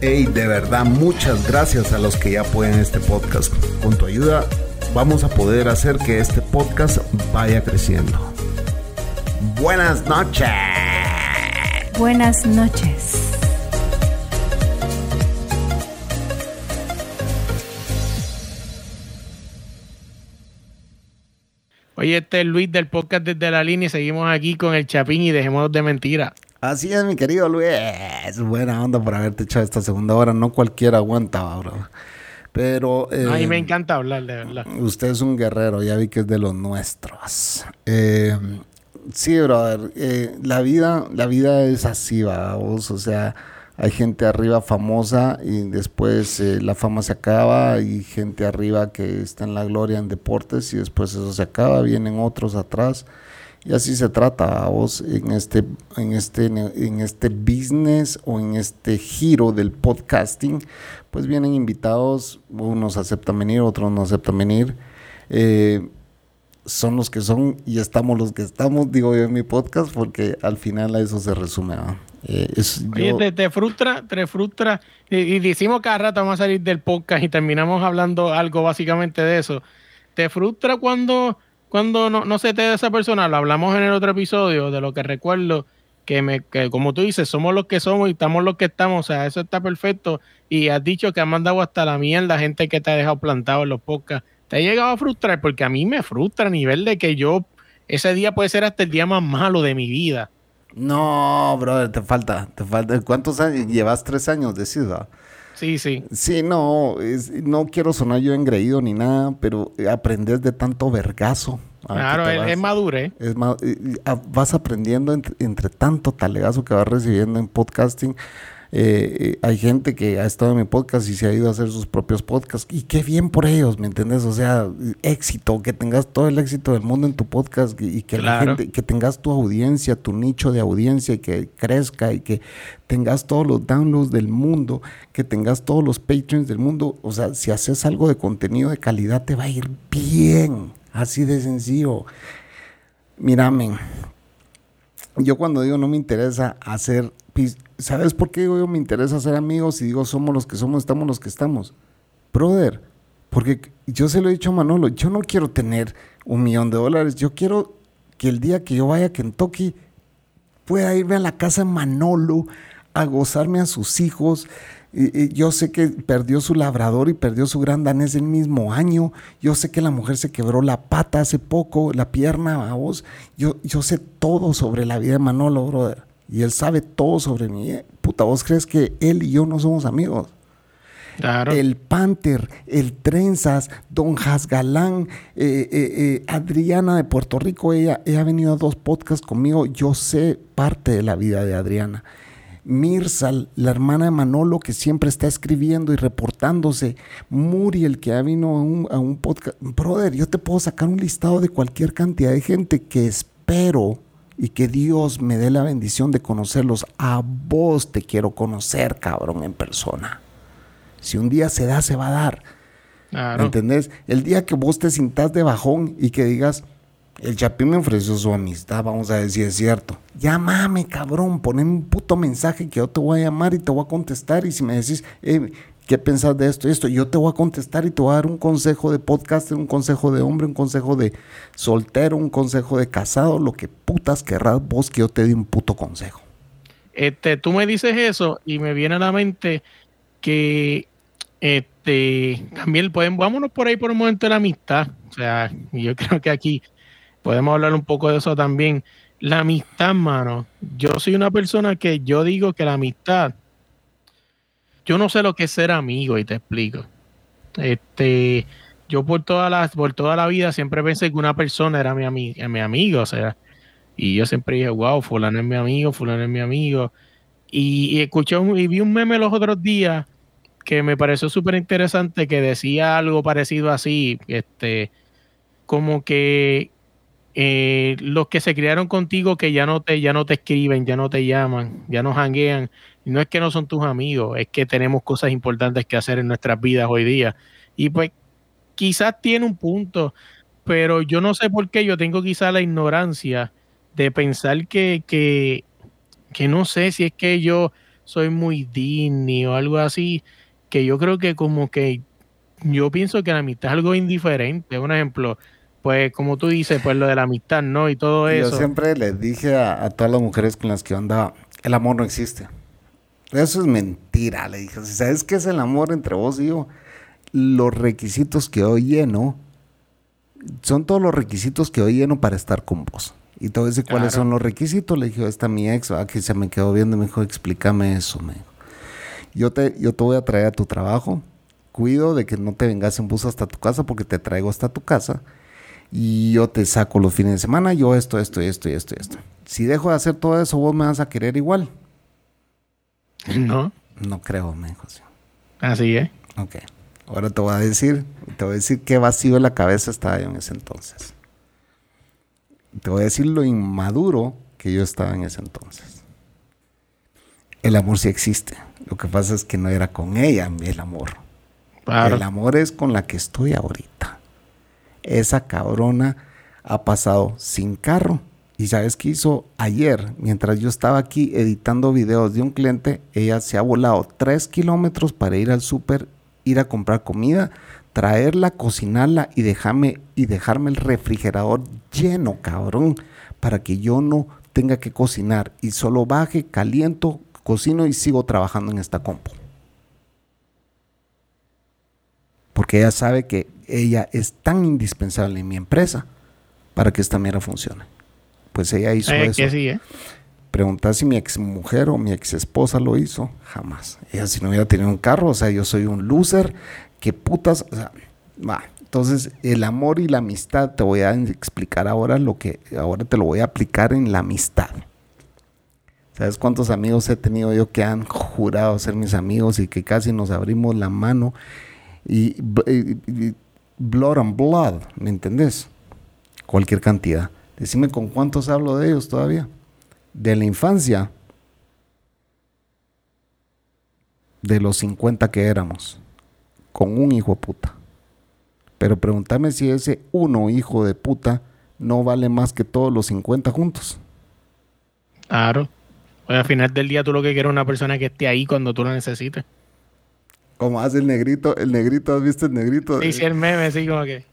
Hey, de verdad, muchas gracias a los que ya pueden este podcast. Con tu ayuda vamos a poder hacer que este podcast vaya creciendo. Buenas noches. Buenas noches. Oye, este es Luis del podcast desde la línea y seguimos aquí con el Chapín y dejémonos de mentira. Así es, mi querido Luis. Buena onda por haberte echado esta segunda hora. No cualquiera aguanta, bro. Pero. a mí me eh, encanta hablar, de verdad. Usted es un guerrero, ya vi que es de los nuestros. Eh, sí, brother. Eh, la, vida, la vida es así, vamos. O sea, hay gente arriba famosa y después la fama se acaba. Y gente arriba que está en la gloria en deportes y después eso se acaba. Vienen otros atrás. Y así se trata a vos en este, en este, en este business o en este giro del podcasting, pues vienen invitados, unos aceptan venir, otros no aceptan venir. Eh, son los que son y estamos los que estamos, digo yo en mi podcast, porque al final a eso se resume. Eh, Oye, te, frustra, te frustra, y, y, decimos cada rato vamos a salir del podcast y terminamos hablando algo básicamente de eso. ¿Te frustra cuando cuando no, no se te da esa persona, lo hablamos en el otro episodio, de lo que recuerdo, que, me, que como tú dices, somos los que somos y estamos los que estamos, o sea, eso está perfecto. Y has dicho que has mandado hasta la mierda gente que te ha dejado plantado en los podcasts. ¿Te ha llegado a frustrar? Porque a mí me frustra a nivel de que yo, ese día puede ser hasta el día más malo de mi vida. No, brother, te falta, te falta. ¿Cuántos años? Llevas tres años de ciudad. Sí, sí. Sí, no, no quiero sonar yo engreído ni nada, pero aprendes de tanto vergazo. Claro, es, madure. Es vas aprendiendo entre, entre tanto talegazo que vas recibiendo en podcasting eh, eh, hay gente que ha estado en mi podcast y se ha ido a hacer sus propios podcasts. Y qué bien por ellos, ¿me entiendes? O sea, éxito, que tengas todo el éxito del mundo en tu podcast y, que la gente, que tengas tu audiencia, tu nicho de audiencia y que crezca y que tengas todos los downloads del mundo, que tengas todos los patrons del mundo. O sea, si haces algo de contenido de calidad, te va a ir bien. Así de sencillo. Mírame, yo cuando digo no me interesa hacer ¿Sabes por qué yo me interesa ser amigos y digo somos los que somos, estamos los que estamos? Brother, porque yo se lo he dicho a Manolo, yo no quiero tener un millón de dólares, yo quiero que el día que yo vaya a Kentucky pueda irme a la casa de Manolo a gozarme a sus hijos, yo sé que perdió su labrador y perdió su gran danés el mismo año. Yo sé que la mujer se quebró la pata hace poco, la pierna, a vos. Yo, yo sé todo sobre la vida de Manolo, brother. Y él sabe todo sobre mí. Puta, ¿vos crees que él y yo no somos amigos? Claro. El Panther, el Trenzas, Don Hasgalán, eh, eh, eh, Adriana de Puerto Rico, ella, ella ha venido a dos podcasts conmigo. Yo sé parte de la vida de Adriana. Mirsal, la hermana de Manolo, que siempre está escribiendo y reportándose. Muriel, que ha venido a un, a un podcast. Brother, yo te puedo sacar un listado de cualquier cantidad de gente que espero y que Dios me dé la bendición de conocerlos. A vos te quiero conocer, cabrón, en persona. Si un día se da, se va a dar. ¿Entendés? El día que vos te sintas de bajón y que digas, el Chapín me ofreció su amistad, vamos a decir, es cierto. Llámame, cabrón, poneme un puto mensaje que yo te voy a llamar y te voy a contestar. Y si me decís, eh, ¿qué pensás de esto y esto? Yo te voy a contestar y te voy a dar un consejo de podcaster, un consejo de hombre, un consejo de soltero, un consejo de casado, lo que putas querrás vos que yo te dé un puto consejo. Este, tú me dices eso y me viene a la mente que este también podemos, vámonos por ahí por un momento de la amistad. O sea, yo creo que aquí podemos hablar un poco de eso también. La amistad, mano. Yo soy una persona que yo digo que la amistad, yo no sé lo que es ser amigo y te explico. Este, yo por toda la, por toda la vida siempre pensé que una persona era mi, mi amigo, o sea, y yo siempre dije, wow, fulano es mi amigo, fulano es mi amigo. Y, escuché y vi un meme los otros días que me pareció súper interesante que decía algo parecido así, este, como que eh, los que se criaron contigo que ya no te ya no te escriben, ya no te llaman, ya no janguean, no es que no son tus amigos, es que tenemos cosas importantes que hacer en nuestras vidas hoy día. Y pues quizás tiene un punto, pero yo no sé por qué yo tengo quizás la ignorancia de pensar que, que, que no sé si es que yo soy muy Disney o algo así, que yo creo que como que yo pienso que la amistad es algo indiferente. Un ejemplo, pues como tú dices, pues lo de la amistad, ¿no? Y todo eso. Yo siempre les dije a, todas las mujeres con las que andaba, el amor no existe. Eso es mentira, le dije. ¿Sabes qué es el amor entre vos y yo? Los requisitos que hoy lleno son todos los requisitos que hoy lleno para estar con vos. Y todo ese cuáles son los requisitos. Le dije, esta mi ex, ah, que se me quedó viendo, me dijo, explícame eso, me Yo te, yo te voy a traer a tu trabajo. Cuido de que no te vengas en bus hasta tu casa porque te traigo hasta tu casa. Y yo te saco los fines de semana, yo esto, esto, esto, esto, esto. Si dejo de hacer todo eso, vos me vas a querer igual. No. No creo, me dijo. Así es. Ok. Ahora te voy a decir, te voy a decir qué vacío en la cabeza estaba yo en ese entonces. Te voy a decir lo inmaduro que yo estaba en ese entonces. El amor sí existe. Lo que pasa es que no era con ella el amor. El amor es con la que estoy ahorita. Esa cabrona ha pasado sin carro. Y sabes qué hizo ayer, mientras yo estaba aquí editando videos de un cliente, ella se ha volado tres kilómetros para ir al súper, ir a comprar comida, traerla, cocinarla y dejarme, y dejarme el refrigerador lleno, cabrón, para que yo no tenga que cocinar y solo baje, caliento, cocino y sigo trabajando en esta compu. Porque ella sabe que ella es tan indispensable en mi empresa para que esta mierda funcione. Pues ella hizo eh, eso. sí, ¿eh? Preguntar si mi ex mujer o mi ex esposa lo hizo, jamás. Ella si no hubiera tenido un carro, o sea, yo soy un loser, qué putas, o sea, va. Entonces, el amor y la amistad, te voy a explicar ahora lo que, ahora te lo voy a aplicar en la amistad. ¿Sabes cuántos amigos he tenido yo que han jurado ser mis amigos y que casi nos abrimos la mano? Y, blood and blood, ¿me entendés? Cualquier cantidad. Decime con cuántos hablo de ellos todavía. De la infancia, de los 50 que éramos con un hijo de puta. Pero pregúntame si ese uno hijo de puta no vale más que todos los 50 juntos. Claro. Pues al final del día tú lo que quieres es una persona que esté ahí cuando tú lo necesites. Como hace el negrito, el negrito, ¿has visto el negrito? Sí, sí, el meme, sí, como que.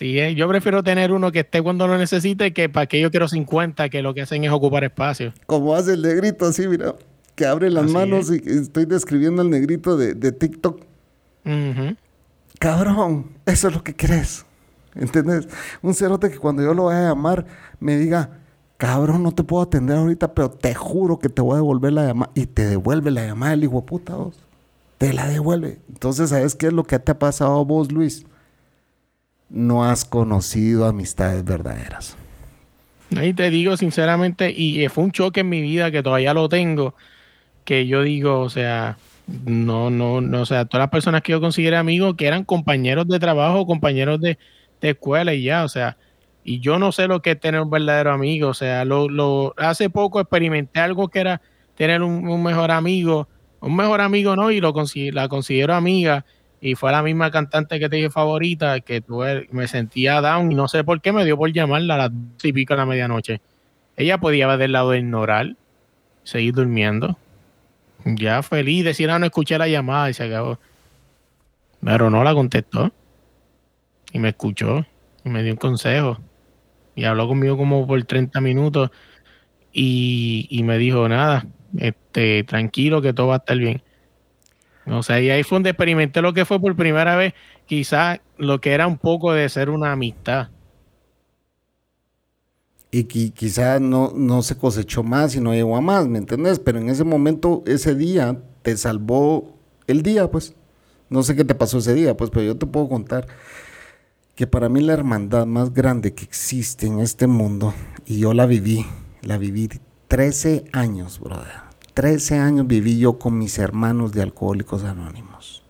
Sí, eh, yo prefiero tener uno que esté cuando lo necesite que para que yo quiero 50, que lo que hacen es ocupar espacio. Como hace el negrito, así, mira que abre las manos y estoy describiendo al negrito de, TikTok. Cabrón, eso es lo que crees. ¿Entendés? Un cerote que cuando yo lo vaya a llamar me diga, cabrón, no te puedo atender ahorita, pero te juro que te voy a devolver la llamada. Y te devuelve la llamada el hijo puta, vos. Te la devuelve. Entonces, ¿sabes qué es lo que te ha pasado a vos, Luis? No has conocido amistades verdaderas. Y te digo sinceramente, y fue un choque en mi vida que todavía lo tengo que yo digo, o sea, no, no, no, o sea, todas las personas que yo consideré amigos que eran compañeros de trabajo, compañeros de, escuela y ya, o sea, y yo no sé lo que es tener un verdadero amigo, o sea, lo, lo hace poco experimenté algo que era tener un, mejor amigo, un mejor amigo no, y lo la considero amiga, y fue la misma cantante que te dije favorita, que tuve, me sentía down, y no sé por qué me dio por llamarla a las y pico de la medianoche. Ella podía haber del lado de ignorar, seguir durmiendo, ya feliz, decir, ah, no escuché la llamada y se acabó. Pero no la contestó. Y me escuchó y me dio un consejo. Y habló conmigo como por 30 minutos y, me dijo, nada, este, tranquilo que todo va a estar bien. O sea, y ahí fue donde experimenté lo que fue por primera vez, quizás lo que era un poco de ser una amistad y que quizá no, no se cosechó más y no llegó a más, ¿me entendés? Pero en ese momento, ese día, te salvó el día, pues. No sé qué te pasó ese día, pues, pero yo te puedo contar que para mí la hermandad más grande que existe en este mundo, y yo la viví, la viví 13 años, brother. 13 años viví yo con mis hermanos de Alcohólicos Anónimos.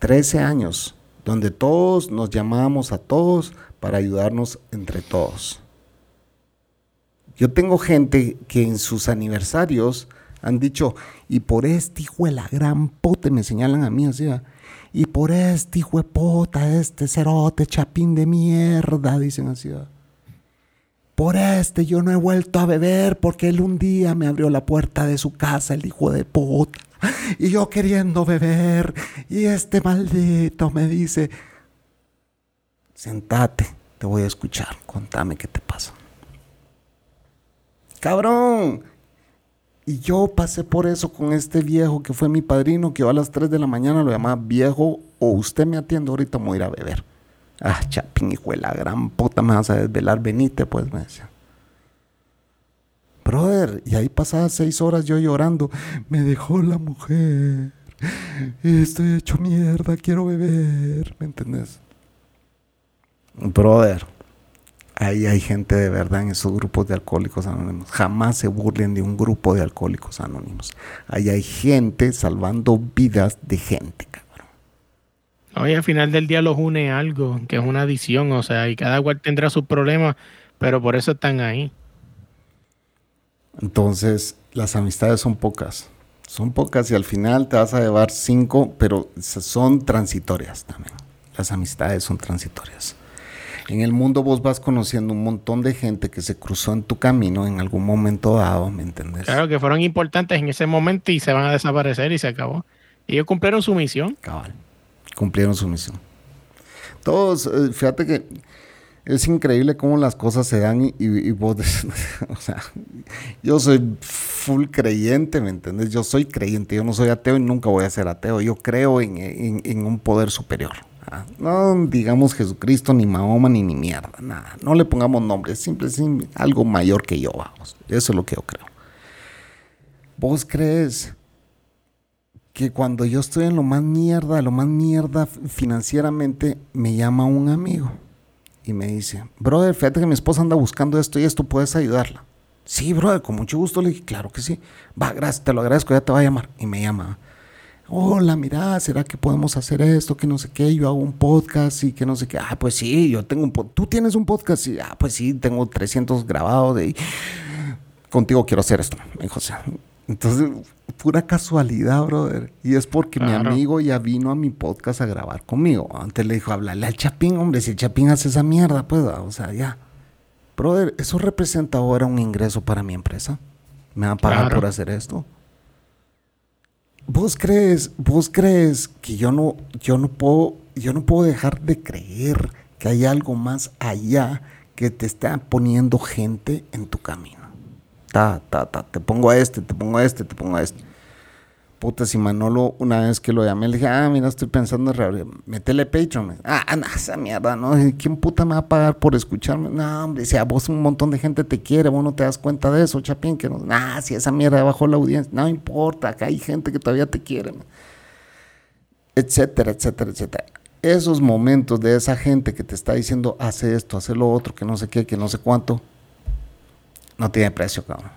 13 años, donde todos nos llamábamos a todos para ayudarnos entre todos. Yo tengo gente que en sus aniversarios han dicho, y por este hijo de la gran puta, me señalan a mí así, y por este hijo de puta, este cerote chapín de mierda, dicen así. Por este yo no he vuelto a beber porque él un día me abrió la puerta de su casa, el hijo de puta. Y yo queriendo beber. Y este maldito me dice, sentate, te voy a escuchar, contame qué te pasa. Cabrón, y yo pasé por eso con este viejo que fue mi padrino, que yo a las 3 de la mañana lo llamaba viejo, o usted me atiende ahorita, voy a ir a beber. Ah, chapín, hijo de la gran puta, me vas a desvelar, venite, pues, me decía. Brother, y ahí pasadas seis horas yo llorando, me dejó la mujer, estoy hecho mierda, quiero beber, ¿me entendés? Brother, ahí hay gente de verdad en esos grupos de alcohólicos anónimos. Jamás se burlen de un grupo de alcohólicos anónimos. Ahí hay gente salvando vidas de gente. Oye, al final del día los une algo, que es una adicción, o sea, y cada cual tendrá sus problemas, pero por eso están ahí. Entonces, las amistades son pocas. Son pocas y al final te vas a llevar cinco, pero son transitorias también. Las amistades son transitorias. En el mundo vos vas conociendo un montón de gente que se cruzó en tu camino en algún momento dado, ¿me entendés? Claro, que fueron importantes en ese momento y se van a desaparecer y se acabó. Ellos cumplieron su misión. Cabal, cumplieron su misión. Todos, eh, fíjate que es increíble cómo las cosas se dan y, vos, o sea, yo soy full creyente, ¿me entendés? Yo soy creyente, yo no soy ateo y nunca voy a ser ateo. Yo creo en un poder superior. No digamos Jesucristo, ni Mahoma, ni ni mierda, nada. No le pongamos nombres, simple, simple, algo mayor que yo, vamos. Eso es lo que yo creo. ¿Vos crees que cuando yo estoy en lo más mierda, lo más mierda financieramente, me llama un amigo y me dice, brother, fíjate que mi esposa anda buscando esto y esto, ¿puedes ayudarla? Sí, brother, con mucho gusto le dije, claro que sí. Va, gracias, te lo agradezco, ya te va a llamar. Y me llama hola, mira, ¿será que podemos hacer esto? Que no sé qué, yo hago un podcast y que no sé qué. Ah, pues sí, yo tengo un podcast. ¿Tú tienes un podcast? Y, ah, pues sí, tengo 300 grabados de Contigo quiero hacer esto, me entonces, pura casualidad, brother. Y es porque mi amigo ya vino a mi podcast a grabar conmigo. Antes le dijo, háblale al Chapín, hombre, si el Chapín hace esa mierda, pues, o sea, ya. Brother, eso representa ahora un ingreso para mi empresa. Me van a pagar por hacer esto. ¿Vos crees, vos crees que yo no, yo no puedo, yo no puedo dejar de creer que hay algo más allá que te está poniendo gente en tu camino? Ta, ta, ta, te pongo a este, te pongo a este, te pongo a este. Puta, si Manolo, una vez que lo llamé, le dije, ah, mira, estoy pensando en reabrir. Métele Patreon. Ah, no, esa mierda, ¿no? ¿Quién puta me va a pagar por escucharme? No, hombre, si a vos un montón de gente te quiere, vos no te das cuenta de eso, chapín, que no. Ah, si esa mierda bajó la audiencia. No importa, acá hay gente que todavía te quiere. Etcétera, etcétera, etcétera. Esos momentos de esa gente que te está diciendo, hace esto, hace lo otro, que no sé qué, que no sé cuánto, no tiene precio, cabrón.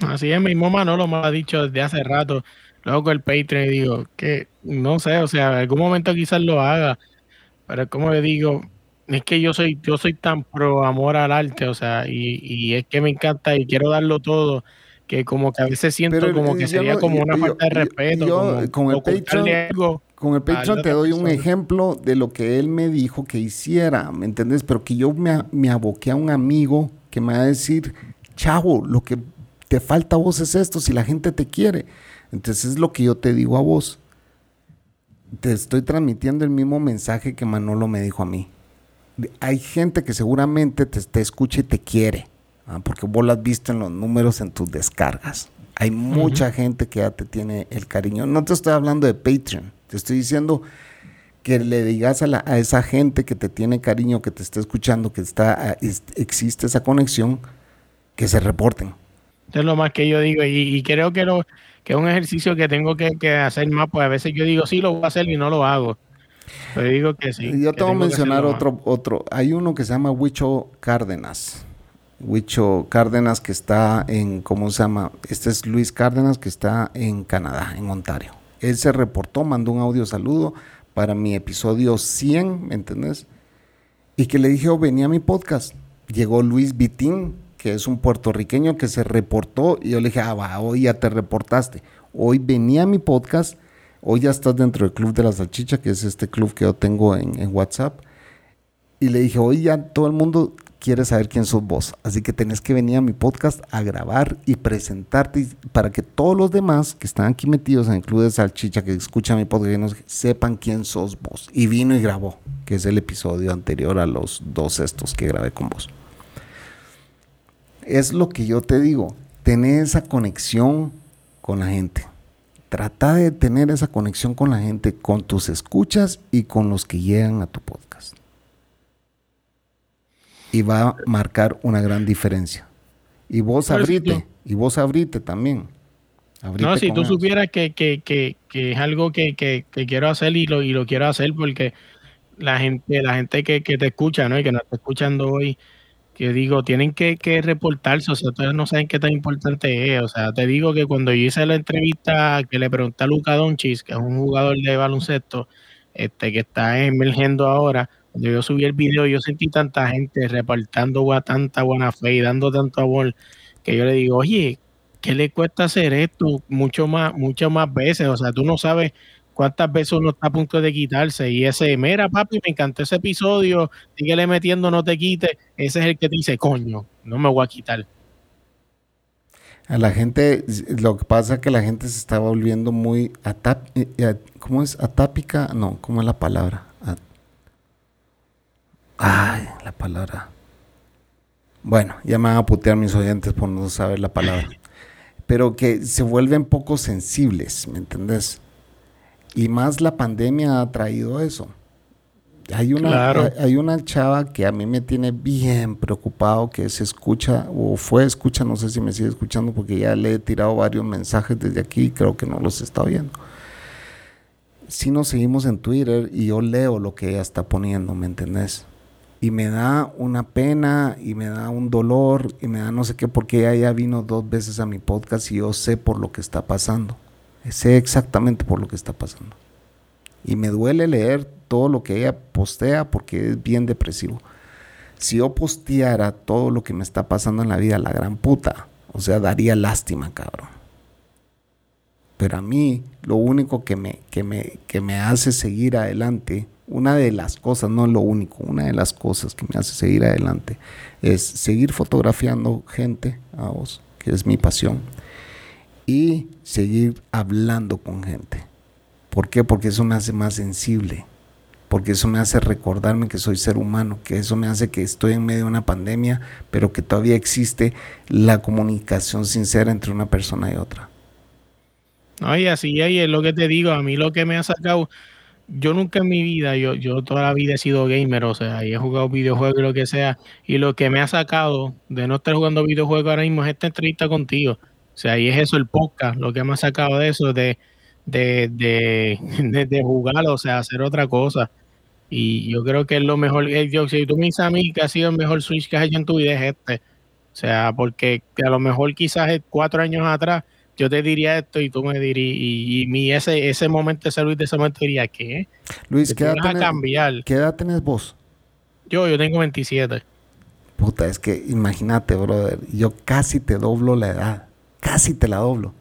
Así es, mismo Manolo me lo ha dicho desde hace rato luego con el Patreon digo que no sé, o sea, en algún momento quizás lo haga, pero como le digo, es que yo soy, yo soy tan pro amor al arte, o sea, y, es que me encanta y quiero darlo todo, que como que a veces siento como que sería como una falta de respeto. con el Patreon, con el Patreon te doy un ejemplo de lo que él me dijo que hiciera, ¿me entiendes? Pero que yo me, me aboqué a un amigo que me va a decir, chavo, lo que te falta a vos es esto, si la gente te quiere. Entonces es lo que yo te digo a vos. Te estoy transmitiendo el mismo mensaje que Manolo me dijo a mí. Hay gente que seguramente te, escucha y te quiere, ¿ah? porque vos lo has visto en los números en tus descargas. Hay mucha gente que ya te tiene el cariño. No te estoy hablando de Patreon, te estoy diciendo que le digas a, a esa gente que te tiene cariño, que te está escuchando, que está, existe esa conexión, que se reporten. Es lo más que yo digo y creo que lo, que es un ejercicio que tengo que, hacer más, pues a veces yo digo, sí, lo voy a hacer y no lo hago. Pero digo que sí. Yo te voy a mencionar otro, otro. Hay uno que se llama Huicho Cárdenas. Huicho Cárdenas, que está en, ¿cómo se llama? Este es Luis Cárdenas, que está en Canadá, en Ontario. Él se reportó, mandó un audio saludo para mi episodio 100, ¿me entendés? Y que le dije, oh, venía a mi podcast. Llegó Luis Vitín, que es un puertorriqueño que se reportó y yo le dije, ah, va, hoy ya te reportaste. Hoy venía a mi podcast, hoy ya estás dentro del Club de la Salchicha, que es este club que yo tengo en, en WhatsApp. Y le dije, hoy ya todo el mundo quiere saber quién sos vos. Así que tenés que venir a mi podcast a grabar y presentarte para que todos los demás que están aquí metidos en el Club de Salchicha, que escuchan mi podcast, sepan quién sos vos. Y vino y grabó, que es el episodio anterior a los dos estos que grabé con vos. Es lo que yo te digo, tener esa conexión con la gente. Trata de tener esa conexión con la gente, con tus escuchas y con los que llegan a tu podcast y va a marcar una gran diferencia. Y vos abrite, y vos abrite también. no, si tú supieras que, que, que, que, es algo que, quiero hacer y lo, y lo quiero hacer porque la gente, la gente que, te escucha, ¿no? Y que nos está escuchando hoy, que digo, tienen que, reportarse, o sea, ustedes no saben qué tan importante es. O sea, te digo que cuando yo hice la entrevista que le pregunté a Luca Donchis, que es un jugador de baloncesto, este, que está emergiendo ahora, cuando yo subí el video, yo sentí tanta gente repartando tanta buena fe y dando tanto amor que yo le digo, oye, ¿qué le cuesta hacer esto mucho más, muchas más veces? O sea, tú no sabes cuántas veces uno está a punto de quitarse. Y ese, mira, papi, me encantó ese episodio, síguele metiendo, no te quites. Ese es el que te dice, coño, no me voy a quitar. A la gente, lo que pasa es que la gente se está volviendo muy atápica, eh, ¿cómo es? Atápica, no, ¿cómo es la palabra? Ay, la palabra. Bueno, ya me van a putear mis oyentes por no saber la palabra. Pero que se vuelven poco sensibles, ¿me entendés? Y más la pandemia ha traído eso. Hay una, hay una chava que a mí me tiene bien preocupado que se escucha, o fue escucha, no sé si me sigue escuchando porque ya le he tirado varios mensajes desde aquí, creo que no los está viendo. Si nos seguimos en Twitter y yo leo lo que ella está poniendo, ¿me entendés? Y me da una pena y me da un dolor y me da no sé qué porque ella ya vino dos veces a mi podcast y yo sé por lo que está pasando. Sé exactamente por lo que está pasando. Y me duele leer todo lo que ella postea porque es bien depresivo. Si yo posteara todo lo que me está pasando en la vida, la gran puta, o sea, daría lástima, cabrón. Pero a mí lo único que me, que me, que me hace seguir adelante una de las cosas, no lo único, una de las cosas que me hace seguir adelante es seguir fotografiando gente a vos, que es mi pasión, y seguir hablando con gente. ¿Por qué? Porque eso me hace más sensible, porque eso me hace recordarme que soy ser humano, que eso me hace que estoy en medio de una pandemia, pero que todavía existe la comunicación sincera entre una persona y otra. Ay, así es lo que te digo, a mí lo que me ha sacado yo nunca en mi vida, yo, yo toda la vida he sido gamer, o sea, y he jugado videojuegos y lo que sea, y lo que me ha sacado de no estar jugando videojuegos ahora mismo es esta entrevista contigo. O sea, y es eso el podcast, lo que me ha sacado de eso, de, de, de, de, jugar, o sea, hacer otra cosa. Y yo creo que es lo mejor. Eh, yo, si tú me dices a mí que ha sido el mejor Switch que has hecho en tu vida, es este. O sea, porque a lo mejor quizás cuatro años atrás yo te diría esto y tú me dirías, y, mi ese, ese momento, ese Luis de ese momento diría, ¿qué? Luis, ¿qué edad, tenés, cambiar? ¿qué edad tenés vos? Yo, yo tengo 27. Puta, es que imagínate, brother, yo casi te doblo la edad, casi te la doblo.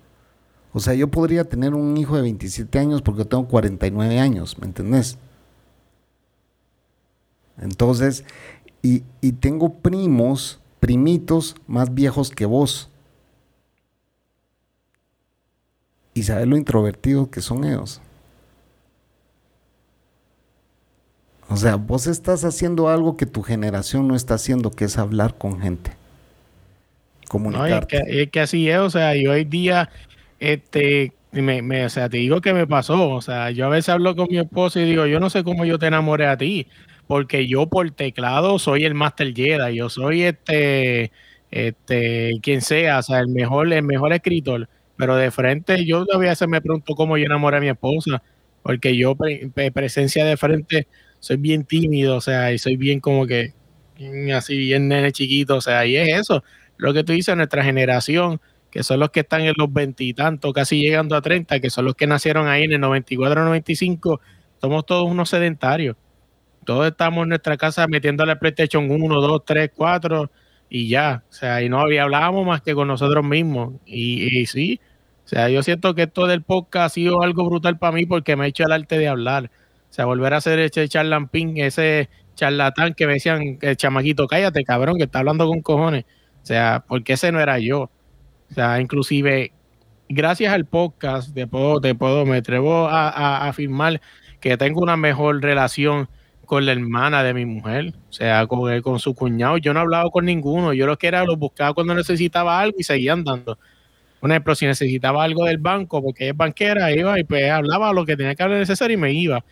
O sea, yo podría tener un hijo de 27 años porque yo tengo 49 años, ¿me entendés? Entonces, y, y tengo primos, primitos más viejos que vos. Y sabes lo introvertido que son ellos. O sea, vos estás haciendo algo que tu generación no está haciendo, que es hablar con gente. Comunicarte. No, es, que, así es, o sea, yo hoy día, este, me, o sea, te digo que me pasó, o sea, yo a veces hablo con mi esposa y digo, yo no sé cómo yo te enamoré a ti, porque yo por teclado soy el Master Jedi, yo soy este, este, quien sea, o sea, el mejor, el mejor escritor pero de frente yo todavía se me pregunto cómo yo enamoré a mi esposa, porque yo presencia de frente soy bien tímido, o sea, y soy bien como que así bien nene chiquito, o sea, y es eso, lo que tú dices, nuestra generación, que son los que están en los veintitantos, casi llegando a 30, que son los que nacieron ahí en el 94, 95, somos todos unos sedentarios. Todos estamos en nuestra casa metiéndole PlayStation 1, 2, 3, 4 y ya. O sea, y no hablábamos más que con nosotros mismos. Y, y sí, o sea, yo siento que esto del podcast ha sido algo brutal para mí porque me ha hecho el arte de hablar. O sea, volver a hacer ese charlampín, ese charlatán que me decían, el chamaquito, cállate, cabrón, que está hablando con cojones. O sea, porque ese no era yo. O sea, inclusive, gracias al podcast, te puedo, te puedo me atrevo a, afirmar que tengo una mejor relación con la hermana de mi mujer, o sea, con, con su cuñado. Yo no he hablado con ninguno. Yo lo que era, lo buscaba cuando necesitaba algo y seguían dando. Por ejemplo, si necesitaba algo del banco, porque ella es banquera, iba y pues hablaba lo que tenía que hablar necesario y me iba.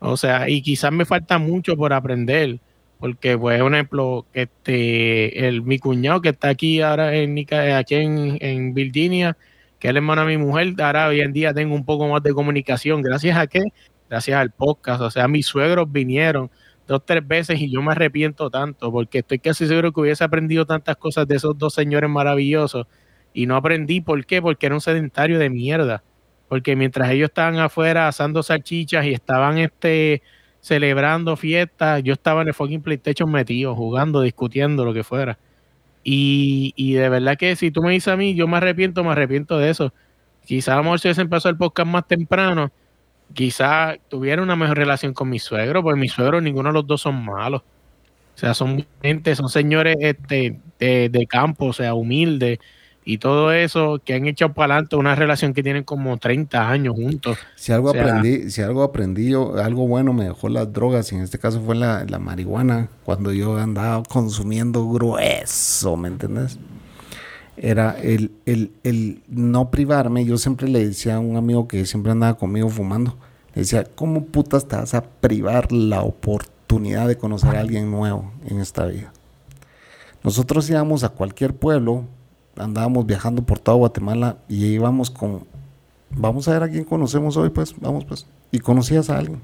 O sea, y quizás me falta mucho por aprender, porque, pues, un ejemplo, este, el, mi cuñado que está aquí ahora en, aquí en, en Virginia, que es el hermano de mi mujer, ahora hoy en día tengo un poco más de comunicación. ¿Gracias a qué? Gracias al podcast. O sea, mis suegros vinieron dos, tres veces y yo me arrepiento tanto, porque estoy casi seguro que hubiese aprendido tantas cosas de esos dos señores maravillosos y no aprendí. ¿Por qué? Porque era un sedentario de mierda. Porque mientras ellos estaban afuera asando salchichas y estaban este, celebrando fiestas, yo estaba en el fucking PlayStation metido, jugando, discutiendo, lo que fuera. Y, y de verdad que si tú me dices a mí, yo me arrepiento, me arrepiento de eso. Quizás a lo mejor si hubiese empezado el podcast más temprano, quizás tuviera una mejor relación con mi suegro, porque mi suegro ninguno de los dos son malos. O sea, son gente, son señores este, de, de campo, o sea, humildes y todo eso que han hecho para adelante una relación que tienen como 30 años juntos. Si algo aprendí, si algo aprendí yo, algo bueno me dejó las drogas, y en este caso fue la, la marihuana, cuando yo andaba consumiendo grueso, ¿me entiendes? Era el, el, el, no privarme, yo siempre le decía a un amigo que siempre andaba conmigo fumando, le decía, ¿cómo putas te vas a privar la oportunidad de conocer a alguien nuevo en esta vida? Nosotros íbamos a cualquier pueblo, andábamos viajando por toda Guatemala y íbamos con, vamos a ver a quién conocemos hoy, pues, vamos pues. Y conocías a alguien.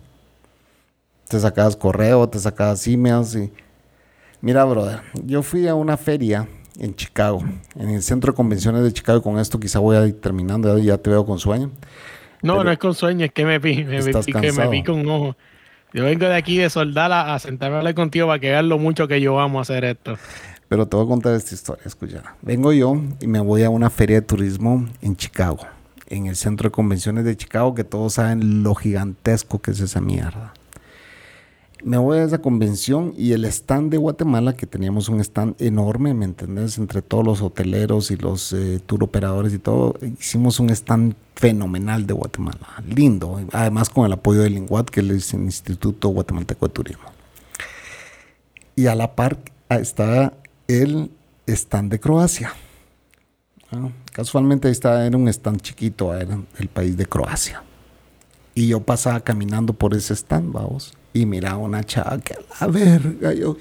Te sacabas correo, te sacabas emails y... Mira, brother, yo fui a una feria en Chicago, en el centro de convenciones de Chicago. Con esto quizá voy a ir terminando, ya te veo con sueño. No, no es con sueño, es que me vi, me, que me vi con ojo. Yo vengo de aquí de soldar a, sentarme a hablar contigo para que veas lo mucho que yo vamos a hacer esto. Pero te voy a contar esta historia, escucha. Vengo yo y me voy a una feria de turismo en Chicago, en el centro de convenciones de Chicago, que todos saben lo gigantesco que es esa mierda. Me voy a esa convención y el stand de Guatemala, que teníamos un stand enorme, ¿me entendés? Entre todos los hoteleros y los eh, tour operadores y todo, hicimos un stand fenomenal de Guatemala, lindo, además con el apoyo del INGUAT, que es el Instituto Guatemalteco de Turismo. Y a la par estaba el stand de Croacia. Ah, casualmente estaba, era un stand chiquito, era el país de Croacia. Y yo pasaba caminando por ese stand, vamos, y miraba una chava que a la verga, yo,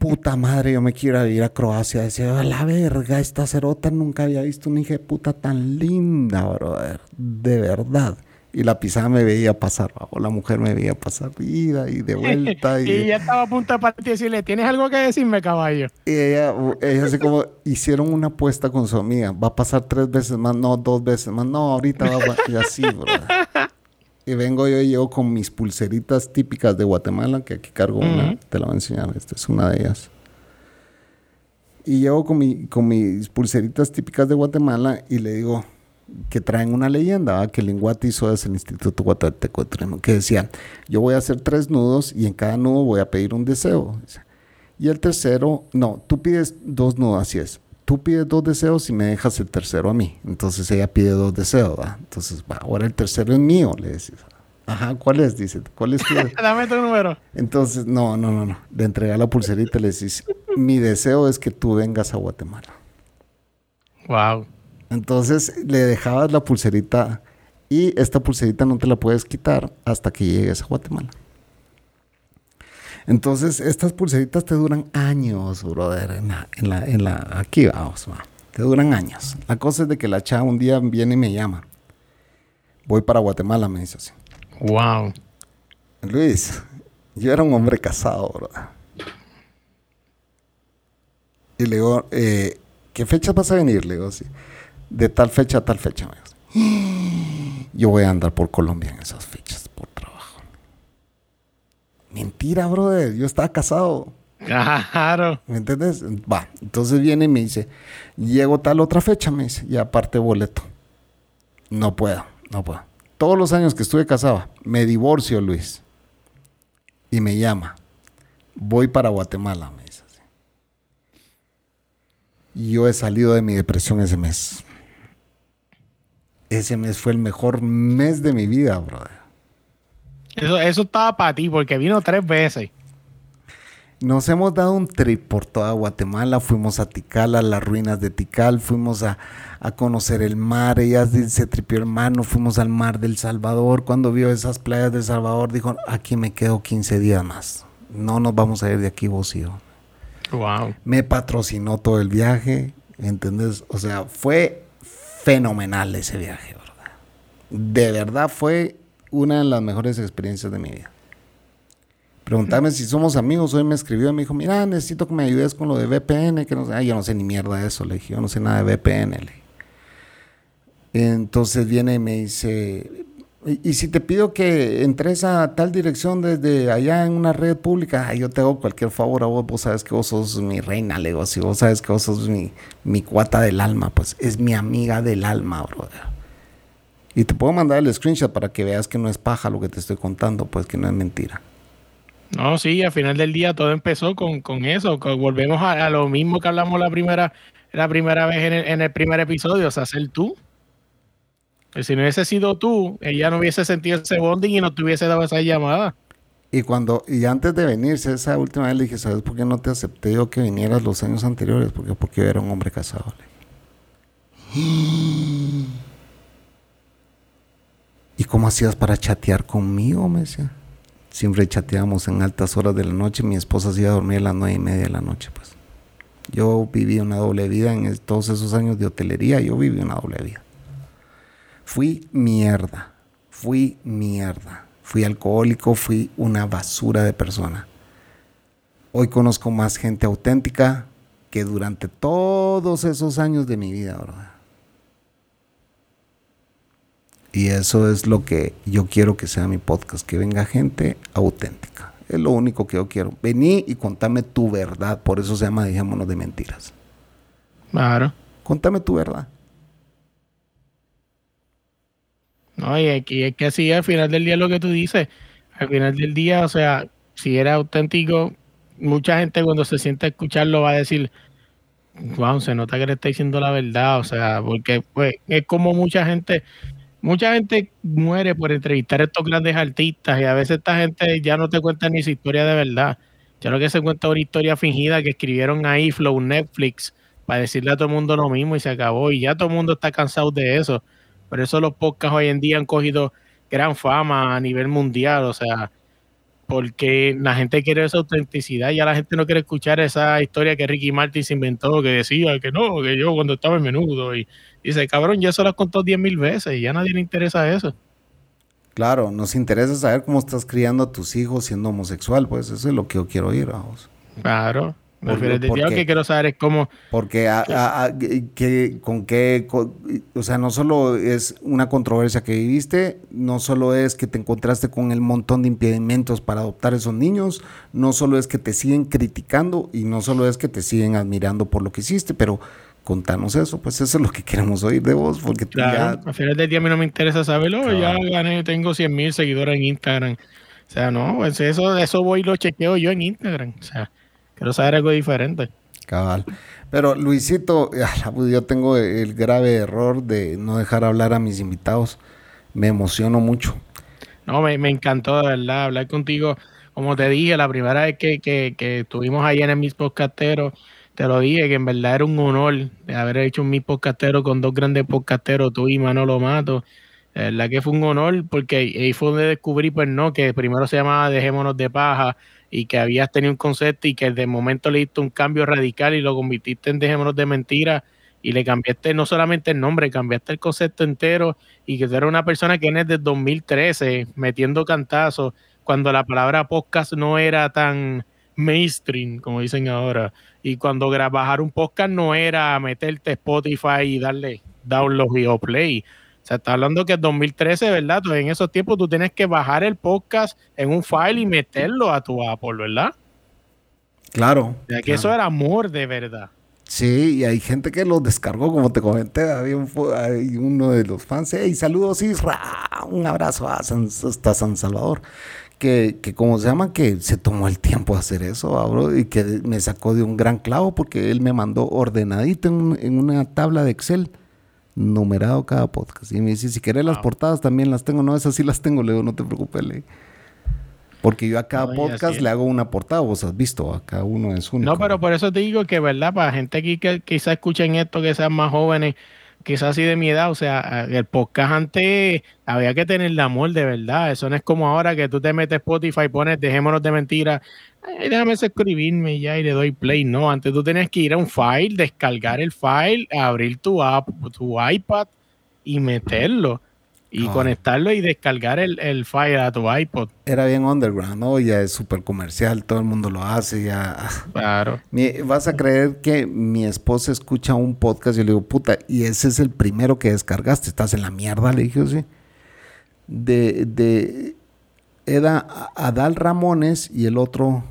puta madre, yo me quiero ir a Croacia. Decía, a la verga, esta cerota nunca había visto una hija de puta tan linda, brother, de verdad y la pisada me veía pasar, o la mujer me veía pasar vida y de vuelta. Y, ella estaba a punto de partir y decirle, ¿tienes algo que decirme, caballo? Y ella, ella así como, hicieron una apuesta con su amiga, va a pasar tres veces más, no, dos veces más, no, ahorita va a y así, bro. Y vengo yo y llego con mis pulseritas típicas de Guatemala, que aquí cargo una, te la voy a enseñar, esta es una de ellas. Y llego con, mi, con mis pulseritas típicas de Guatemala y le digo, que traen una leyenda, que el Inguati hizo desde el Instituto Guatemalteco de Turismo, que decía, yo voy a hacer tres nudos y en cada nudo voy a pedir un deseo. Y el tercero, no, tú pides dos nudos, así es. Tú pides dos deseos y me dejas el tercero a mí. Entonces ella pide dos deseos, Entonces, va, ahora el tercero es mío, le decís. Ajá, ¿cuál es? Dice, ¿cuál es tu? Dame tu número. Entonces, no, no, no, no. Le entrega la pulserita y le decís, mi deseo es que tú vengas a Guatemala. Wow. Entonces le dejabas la pulserita y esta pulserita no te la puedes quitar hasta que llegues a Guatemala. Entonces, estas pulseritas te duran años, brother. En la, en la, en la, aquí vamos, te duran años. La cosa es de que la chava un día viene y me llama. Voy para Guatemala, me dice así. Wow. Luis, yo era un hombre casado, brother. Y le digo, eh, ¿qué fecha vas a venir? Le digo, sí. De tal fecha a tal fecha. Yo voy a andar por Colombia en esas fechas, por trabajo. Mentira, brother. Yo estaba casado. Claro. ¿Me entiendes? Va. Entonces viene y me dice, llego tal otra fecha, me dice, y aparte boleto. No puedo, no puedo. Todos los años que estuve casado, me divorcio, Luis. Y me llama. Voy para Guatemala, me dice así. Y yo he salido de mi depresión ese mes. Ese mes fue el mejor mes de mi vida, brother. Eso, eso estaba para ti, porque vino tres veces. Nos hemos dado un trip por toda Guatemala. Fuimos a Tikal, a las ruinas de Tikal. Fuimos a, a conocer el mar. Ella se tripió el mar. Nos fuimos al mar del Salvador. Cuando vio esas playas de Salvador, dijo: Aquí me quedo 15 días más. No nos vamos a ir de aquí, yo. Wow. Me patrocinó todo el viaje. ¿Entendés? O sea, fue fenomenal ese viaje, ¿verdad? De verdad fue una de las mejores experiencias de mi vida. Preguntame si somos amigos. Hoy me escribió y me dijo, mira, necesito que me ayudes con lo de VPN. Que no sé. Yo no sé ni mierda de eso. Le dije, yo no sé nada de VPN. Le. Entonces viene y me dice, y, si te pido que entres a tal dirección desde allá en una red pública, yo te hago cualquier favor a vos. Vos sabes que vos sos mi reina, le. Si vos sabes que vos sos mi, mi cuata del alma, pues es mi amiga del alma, brother. Y te puedo mandar el screenshot para que veas que no es paja lo que te estoy contando, pues que no es mentira. No, sí, al final del día todo empezó con, con eso. volvemos a, a lo mismo que hablamos la primera, la primera vez en el, en el primer episodio, o sea, ser tú. Pues si no hubiese sido tú, ella no hubiese sentido ese bonding y no te hubiese dado esa llamada. Y cuando, y antes de venirse, esa última vez le dije, ¿sabes por qué no te acepté yo que vinieras los años anteriores? Porque, porque era un hombre casado. ¿Y cómo hacías para chatear conmigo? Me decía. Siempre chateábamos en altas horas de la noche. Mi esposa se iba a dormir a las nueve y media de la noche, pues. Yo viví una doble vida en todos esos años de hotelería. Yo viví una doble vida. Fui mierda. Fui mierda. Fui alcohólico, fui una basura de persona. Hoy conozco más gente auténtica que durante todos esos años de mi vida, ¿verdad? Y eso es lo que yo quiero que sea mi podcast, que venga gente auténtica. Es lo único que yo quiero. Vení y contame tu verdad. Por eso se llama Dejémonos de Mentiras. Claro. Contame tu verdad. No, y es es que así al final del día lo que tú dices. Al final del día, o sea, si era auténtico, mucha gente cuando se sienta a escucharlo va a decir, wow, se nota que le está diciendo la verdad. O sea, porque pues es como mucha gente, mucha gente muere por entrevistar a estos grandes artistas y a veces esta gente ya no te cuenta ni su historia de verdad. Ya lo que se cuenta es una historia fingida que escribieron ahí, Flow Netflix, para decirle a todo el mundo lo mismo y se acabó. Y ya todo el mundo está cansado de eso. Por eso los podcasts hoy en día han cogido gran fama a nivel mundial, o sea, porque la gente quiere esa autenticidad, ya la gente no quiere escuchar esa historia que Ricky Martin se inventó, que decía que no, que yo cuando estaba en menudo, y dice, cabrón, ya se lo has contado diez mil veces y ya a nadie le interesa eso. Claro, nos interesa saber cómo estás criando a tus hijos siendo homosexual. Pues eso es lo que yo quiero oír, vamos. Claro. Me refiero, porque- lo que quiero saber es cómo, Porque a- a- a- que, con qué, co- o sea, no solo es una controversia que viviste, no solo es que te encontraste con el montón de impedimentos para adoptar esos niños, no solo es que te siguen criticando y no solo es que te siguen admirando por lo que hiciste, pero contanos eso, pues eso es lo que queremos oír de vos, porque tú claro, ya, al final del día a mí no me interesa saberlo, Claro. ya gané, tengo 100 mil seguidores en Instagram. O sea, no, pues eso, eso voy y lo chequeo yo en Instagram. O sea, quiero saber algo diferente. cabal. Pero Luisito, yo tengo el grave error de no dejar hablar a mis invitados, me emociono mucho. No, me, me encantó de verdad hablar contigo. Como te dije, la primera vez que, que, que estuvimos ahí en el Mis Podcasteros, te lo dije que en verdad era un honor de haber hecho un Mis Podcastero con dos grandes podcasteros, tú y Manolo Mato. De verdad que fue un honor porque ahí fue donde descubrí, pues no, que primero se llamaba Dejémonos de Paja y que habías tenido un concepto y que de momento le diste un cambio radical y lo convirtiste en Dejémonos de Mentira y le cambiaste no solamente el nombre, cambiaste el concepto entero y que tú eres una persona que viene desde 2013 metiendo cantazos cuando la palabra podcast no era tan mainstream, como dicen ahora. Y cuando bajar un podcast no era meterte Spotify y darle download y play. O sea, está hablando que en 2013, ¿verdad? Entonces, en esos tiempos tú tienes que bajar el podcast en un file y meterlo a tu Apple, ¿verdad? Claro. Ya que eso era amor de verdad. Sí, y hay gente que lo descargó, como te comenté. Había uno de los fans. Hey, saludos, Isra. Un abrazo hasta San Salvador que, que como se llama, que se tomó el tiempo de hacer eso, y que me sacó de un gran clavo porque él me mandó ordenadito en, una tabla de Excel, numerado cada podcast. Y me dice, si querés las portadas también las tengo, no, esas sí las tengo, le digo, no te preocupes, le porque yo a cada podcast le hago una portada, vos has visto, a cada uno es uno. No, pero por eso te digo que, ¿verdad? Para gente aquí que quizás escuchen esto, que sean más jóvenes, quizás así de mi edad, o sea, el podcast antes había que tener el amor de verdad. Eso no es como ahora que tú te metes Spotify y pones dejémonos de mentiras. déjame suscribirme ya y le doy play. No, antes tú tenías que ir a un file, descargar el file, abrir tu app, tu iPad y meterlo y conectarlo y descargar el, el, file a tu iPod. Era bien underground, ¿no? Ya es súper comercial, todo el mundo lo hace, ya. Claro. vas a creer que mi esposa escucha un podcast y yo le digo, puta, y ese es el primero que descargaste, estás en la mierda, le dije, sí. De, de, era Adal Ramones y el otro,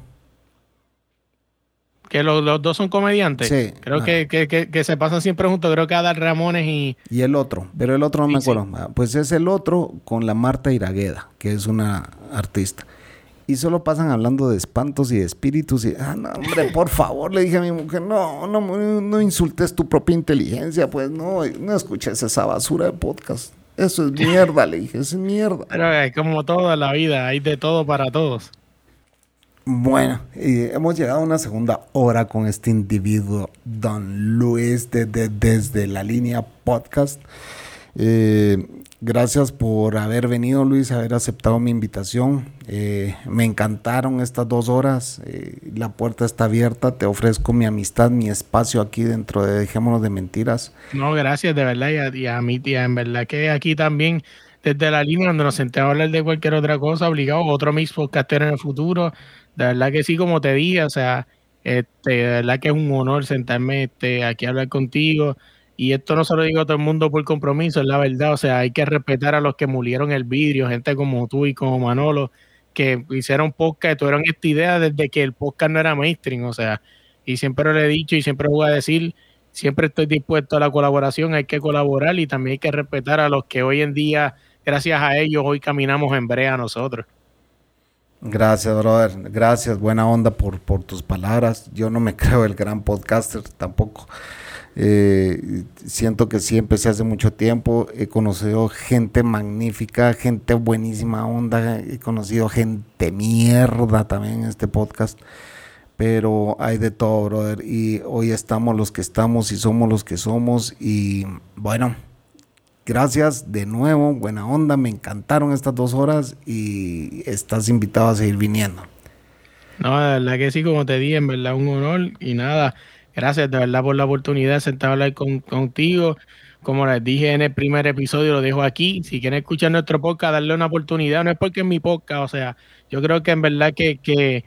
que los, dos son comediantes. Sí. Creo que, que, se pasan siempre juntos. Creo que Adal Ramones y. Y el otro, pero el otro no me acuerdo. Ah, pues es el otro con la Marta Iragueda, que es una artista. Y solo pasan hablando de espantos y de espíritus. Y, ah, no, hombre, por favor, le dije a mi mujer, no, no, no insultes tu propia inteligencia, pues no, no escuches esa basura de podcast. Eso es mierda, le dije, es mierda. Pero es como toda la vida, hay de todo para todos. Bueno, hemos llegado a una segunda hora con este individuo, Don Luis, desde la línea podcast. Eh, gracias por haber venido, Luis, haber aceptado mi invitación. Eh, me encantaron estas dos horas. Eh, la puerta está abierta. Te ofrezco mi amistad, mi espacio aquí dentro de Dejémonos de Mentiras. No, gracias, de verdad. Y a, mi tía, en verdad que aquí también desde la línea donde nos senté a hablar de cualquier otra cosa, obligado, otro mis podcaster en el futuro. De verdad que sí, como te dije, o sea, este, de verdad que es un honor sentarme este, aquí a hablar contigo. Y esto no se lo digo a todo el mundo por compromiso, es la verdad. O sea, hay que respetar a los que murieron el vidrio, gente como tú y como Manolo, que hicieron podcast, tuvieron esta idea desde que el podcast no era mainstream. O sea, y siempre lo he dicho y siempre voy a decir, siempre estoy dispuesto a la colaboración, hay que colaborar y también hay que respetar a los que hoy en día, gracias a ellos, hoy caminamos en brea nosotros. Gracias, brother. Gracias, buena onda por, por tus palabras. Yo no me creo el gran podcaster tampoco. Eh, siento que sí empecé hace mucho tiempo. He conocido gente magnífica, gente buenísima onda. He conocido gente mierda también en este podcast. Pero hay de todo, brother. Y hoy estamos los que estamos y somos los que somos. Y bueno, Gracias de nuevo, buena onda, me encantaron estas dos horas y estás invitado a seguir viniendo. No, de verdad que sí, como te dije, en verdad un honor y nada, gracias de verdad por la oportunidad de sentar a hablar contigo. Como les dije en el primer episodio, lo dejo aquí. Si quieren escuchar nuestro podcast, darle una oportunidad. No es porque es mi podcast, o sea, yo creo que en verdad que, que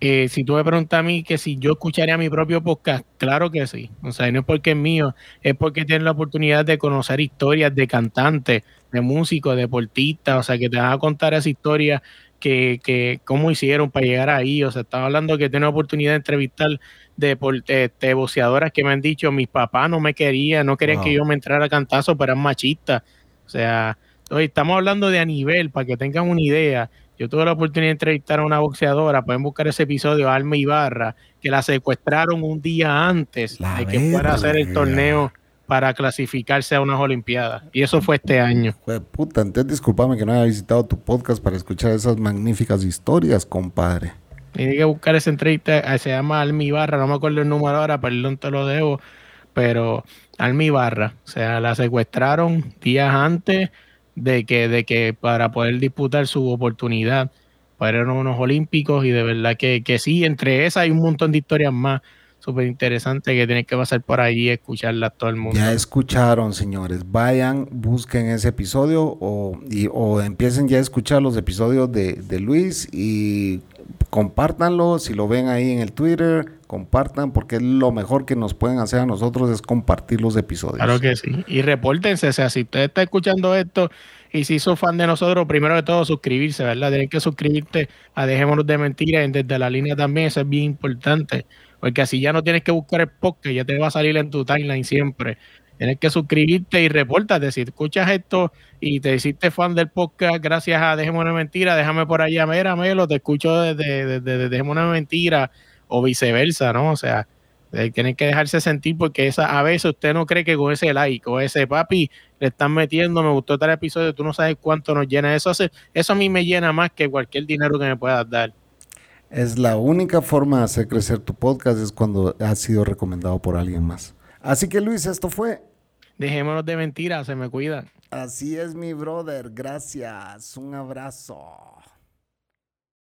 eh, si tú me preguntas a mí que si yo escucharía mi propio podcast, claro que sí. O sea, no es porque es mío, es porque tienes la oportunidad de conocer historias de cantantes, de músicos, de deportistas, o sea, que te van a contar esa historia que, que cómo hicieron para llegar ahí. O sea, estaba hablando que tengo la oportunidad de entrevistar de, de, de, boceadoras que me han dicho, mis papás no me querían, no querían que yo me entrara a cantazo, pero eran machistas. O sea, hoy estamos hablando de a nivel, para que tengan una idea yo tuve la oportunidad de entrevistar a una boxeadora, pueden buscar ese episodio, Alma Ibarra, que la secuestraron un día antes de que fuera a hacer el torneo para clasificarse a unas Olimpiadas. Y eso fue este año. Puta, entonces discúlpame que no haya visitado tu podcast para escuchar esas magníficas historias, compadre. Tiene que buscar esa entrevista, eh, se llama Alma Ibarra, no me acuerdo el número ahora, perdón, te lo debo, pero Alma Ibarra, o sea, la secuestraron días antes de que, de que para poder disputar su oportunidad a unos olímpicos y de verdad que, que sí, entre esas hay un montón de historias más súper interesantes que tienes que pasar por ahí y escucharlas todo el mundo. Ya escucharon, señores. Vayan, busquen ese episodio o, y, o empiecen ya a escuchar los episodios de, de Luis y compártanlo. Si lo ven ahí en el Twitter, compartan, porque es lo mejor que nos pueden hacer a nosotros es compartir los episodios. Claro que sí. Y repórtense, o sea, si usted está escuchando esto y si sos fan de nosotros, primero de todo suscribirse, ¿verdad? Tienes que suscribirte a Dejémonos de Mentiras desde la línea también, eso es bien importante. Porque así ya no tienes que buscar el podcast, ya te va a salir en tu timeline siempre. Tienes que suscribirte y repórtate. Si escuchas esto y te hiciste fan del podcast gracias a Dejemos una Mentira, déjame por allá, mira, Melo, te escucho desde, desde, Dejemos una Mentira o viceversa, ¿no? O sea, eh, tienes que dejarse sentir porque esa, a veces usted no cree que con ese like o ese papi le están metiendo, me gustó tal episodio, tú no sabes cuánto nos llena. Eso, hace, eso a mí me llena más que cualquier dinero que me puedas dar. Es la única forma de hacer crecer tu podcast es cuando ha sido recomendado por alguien más. Así que Luis, esto fue. Dejémonos de mentiras, se me cuidan. Así es mi brother, gracias. Un abrazo.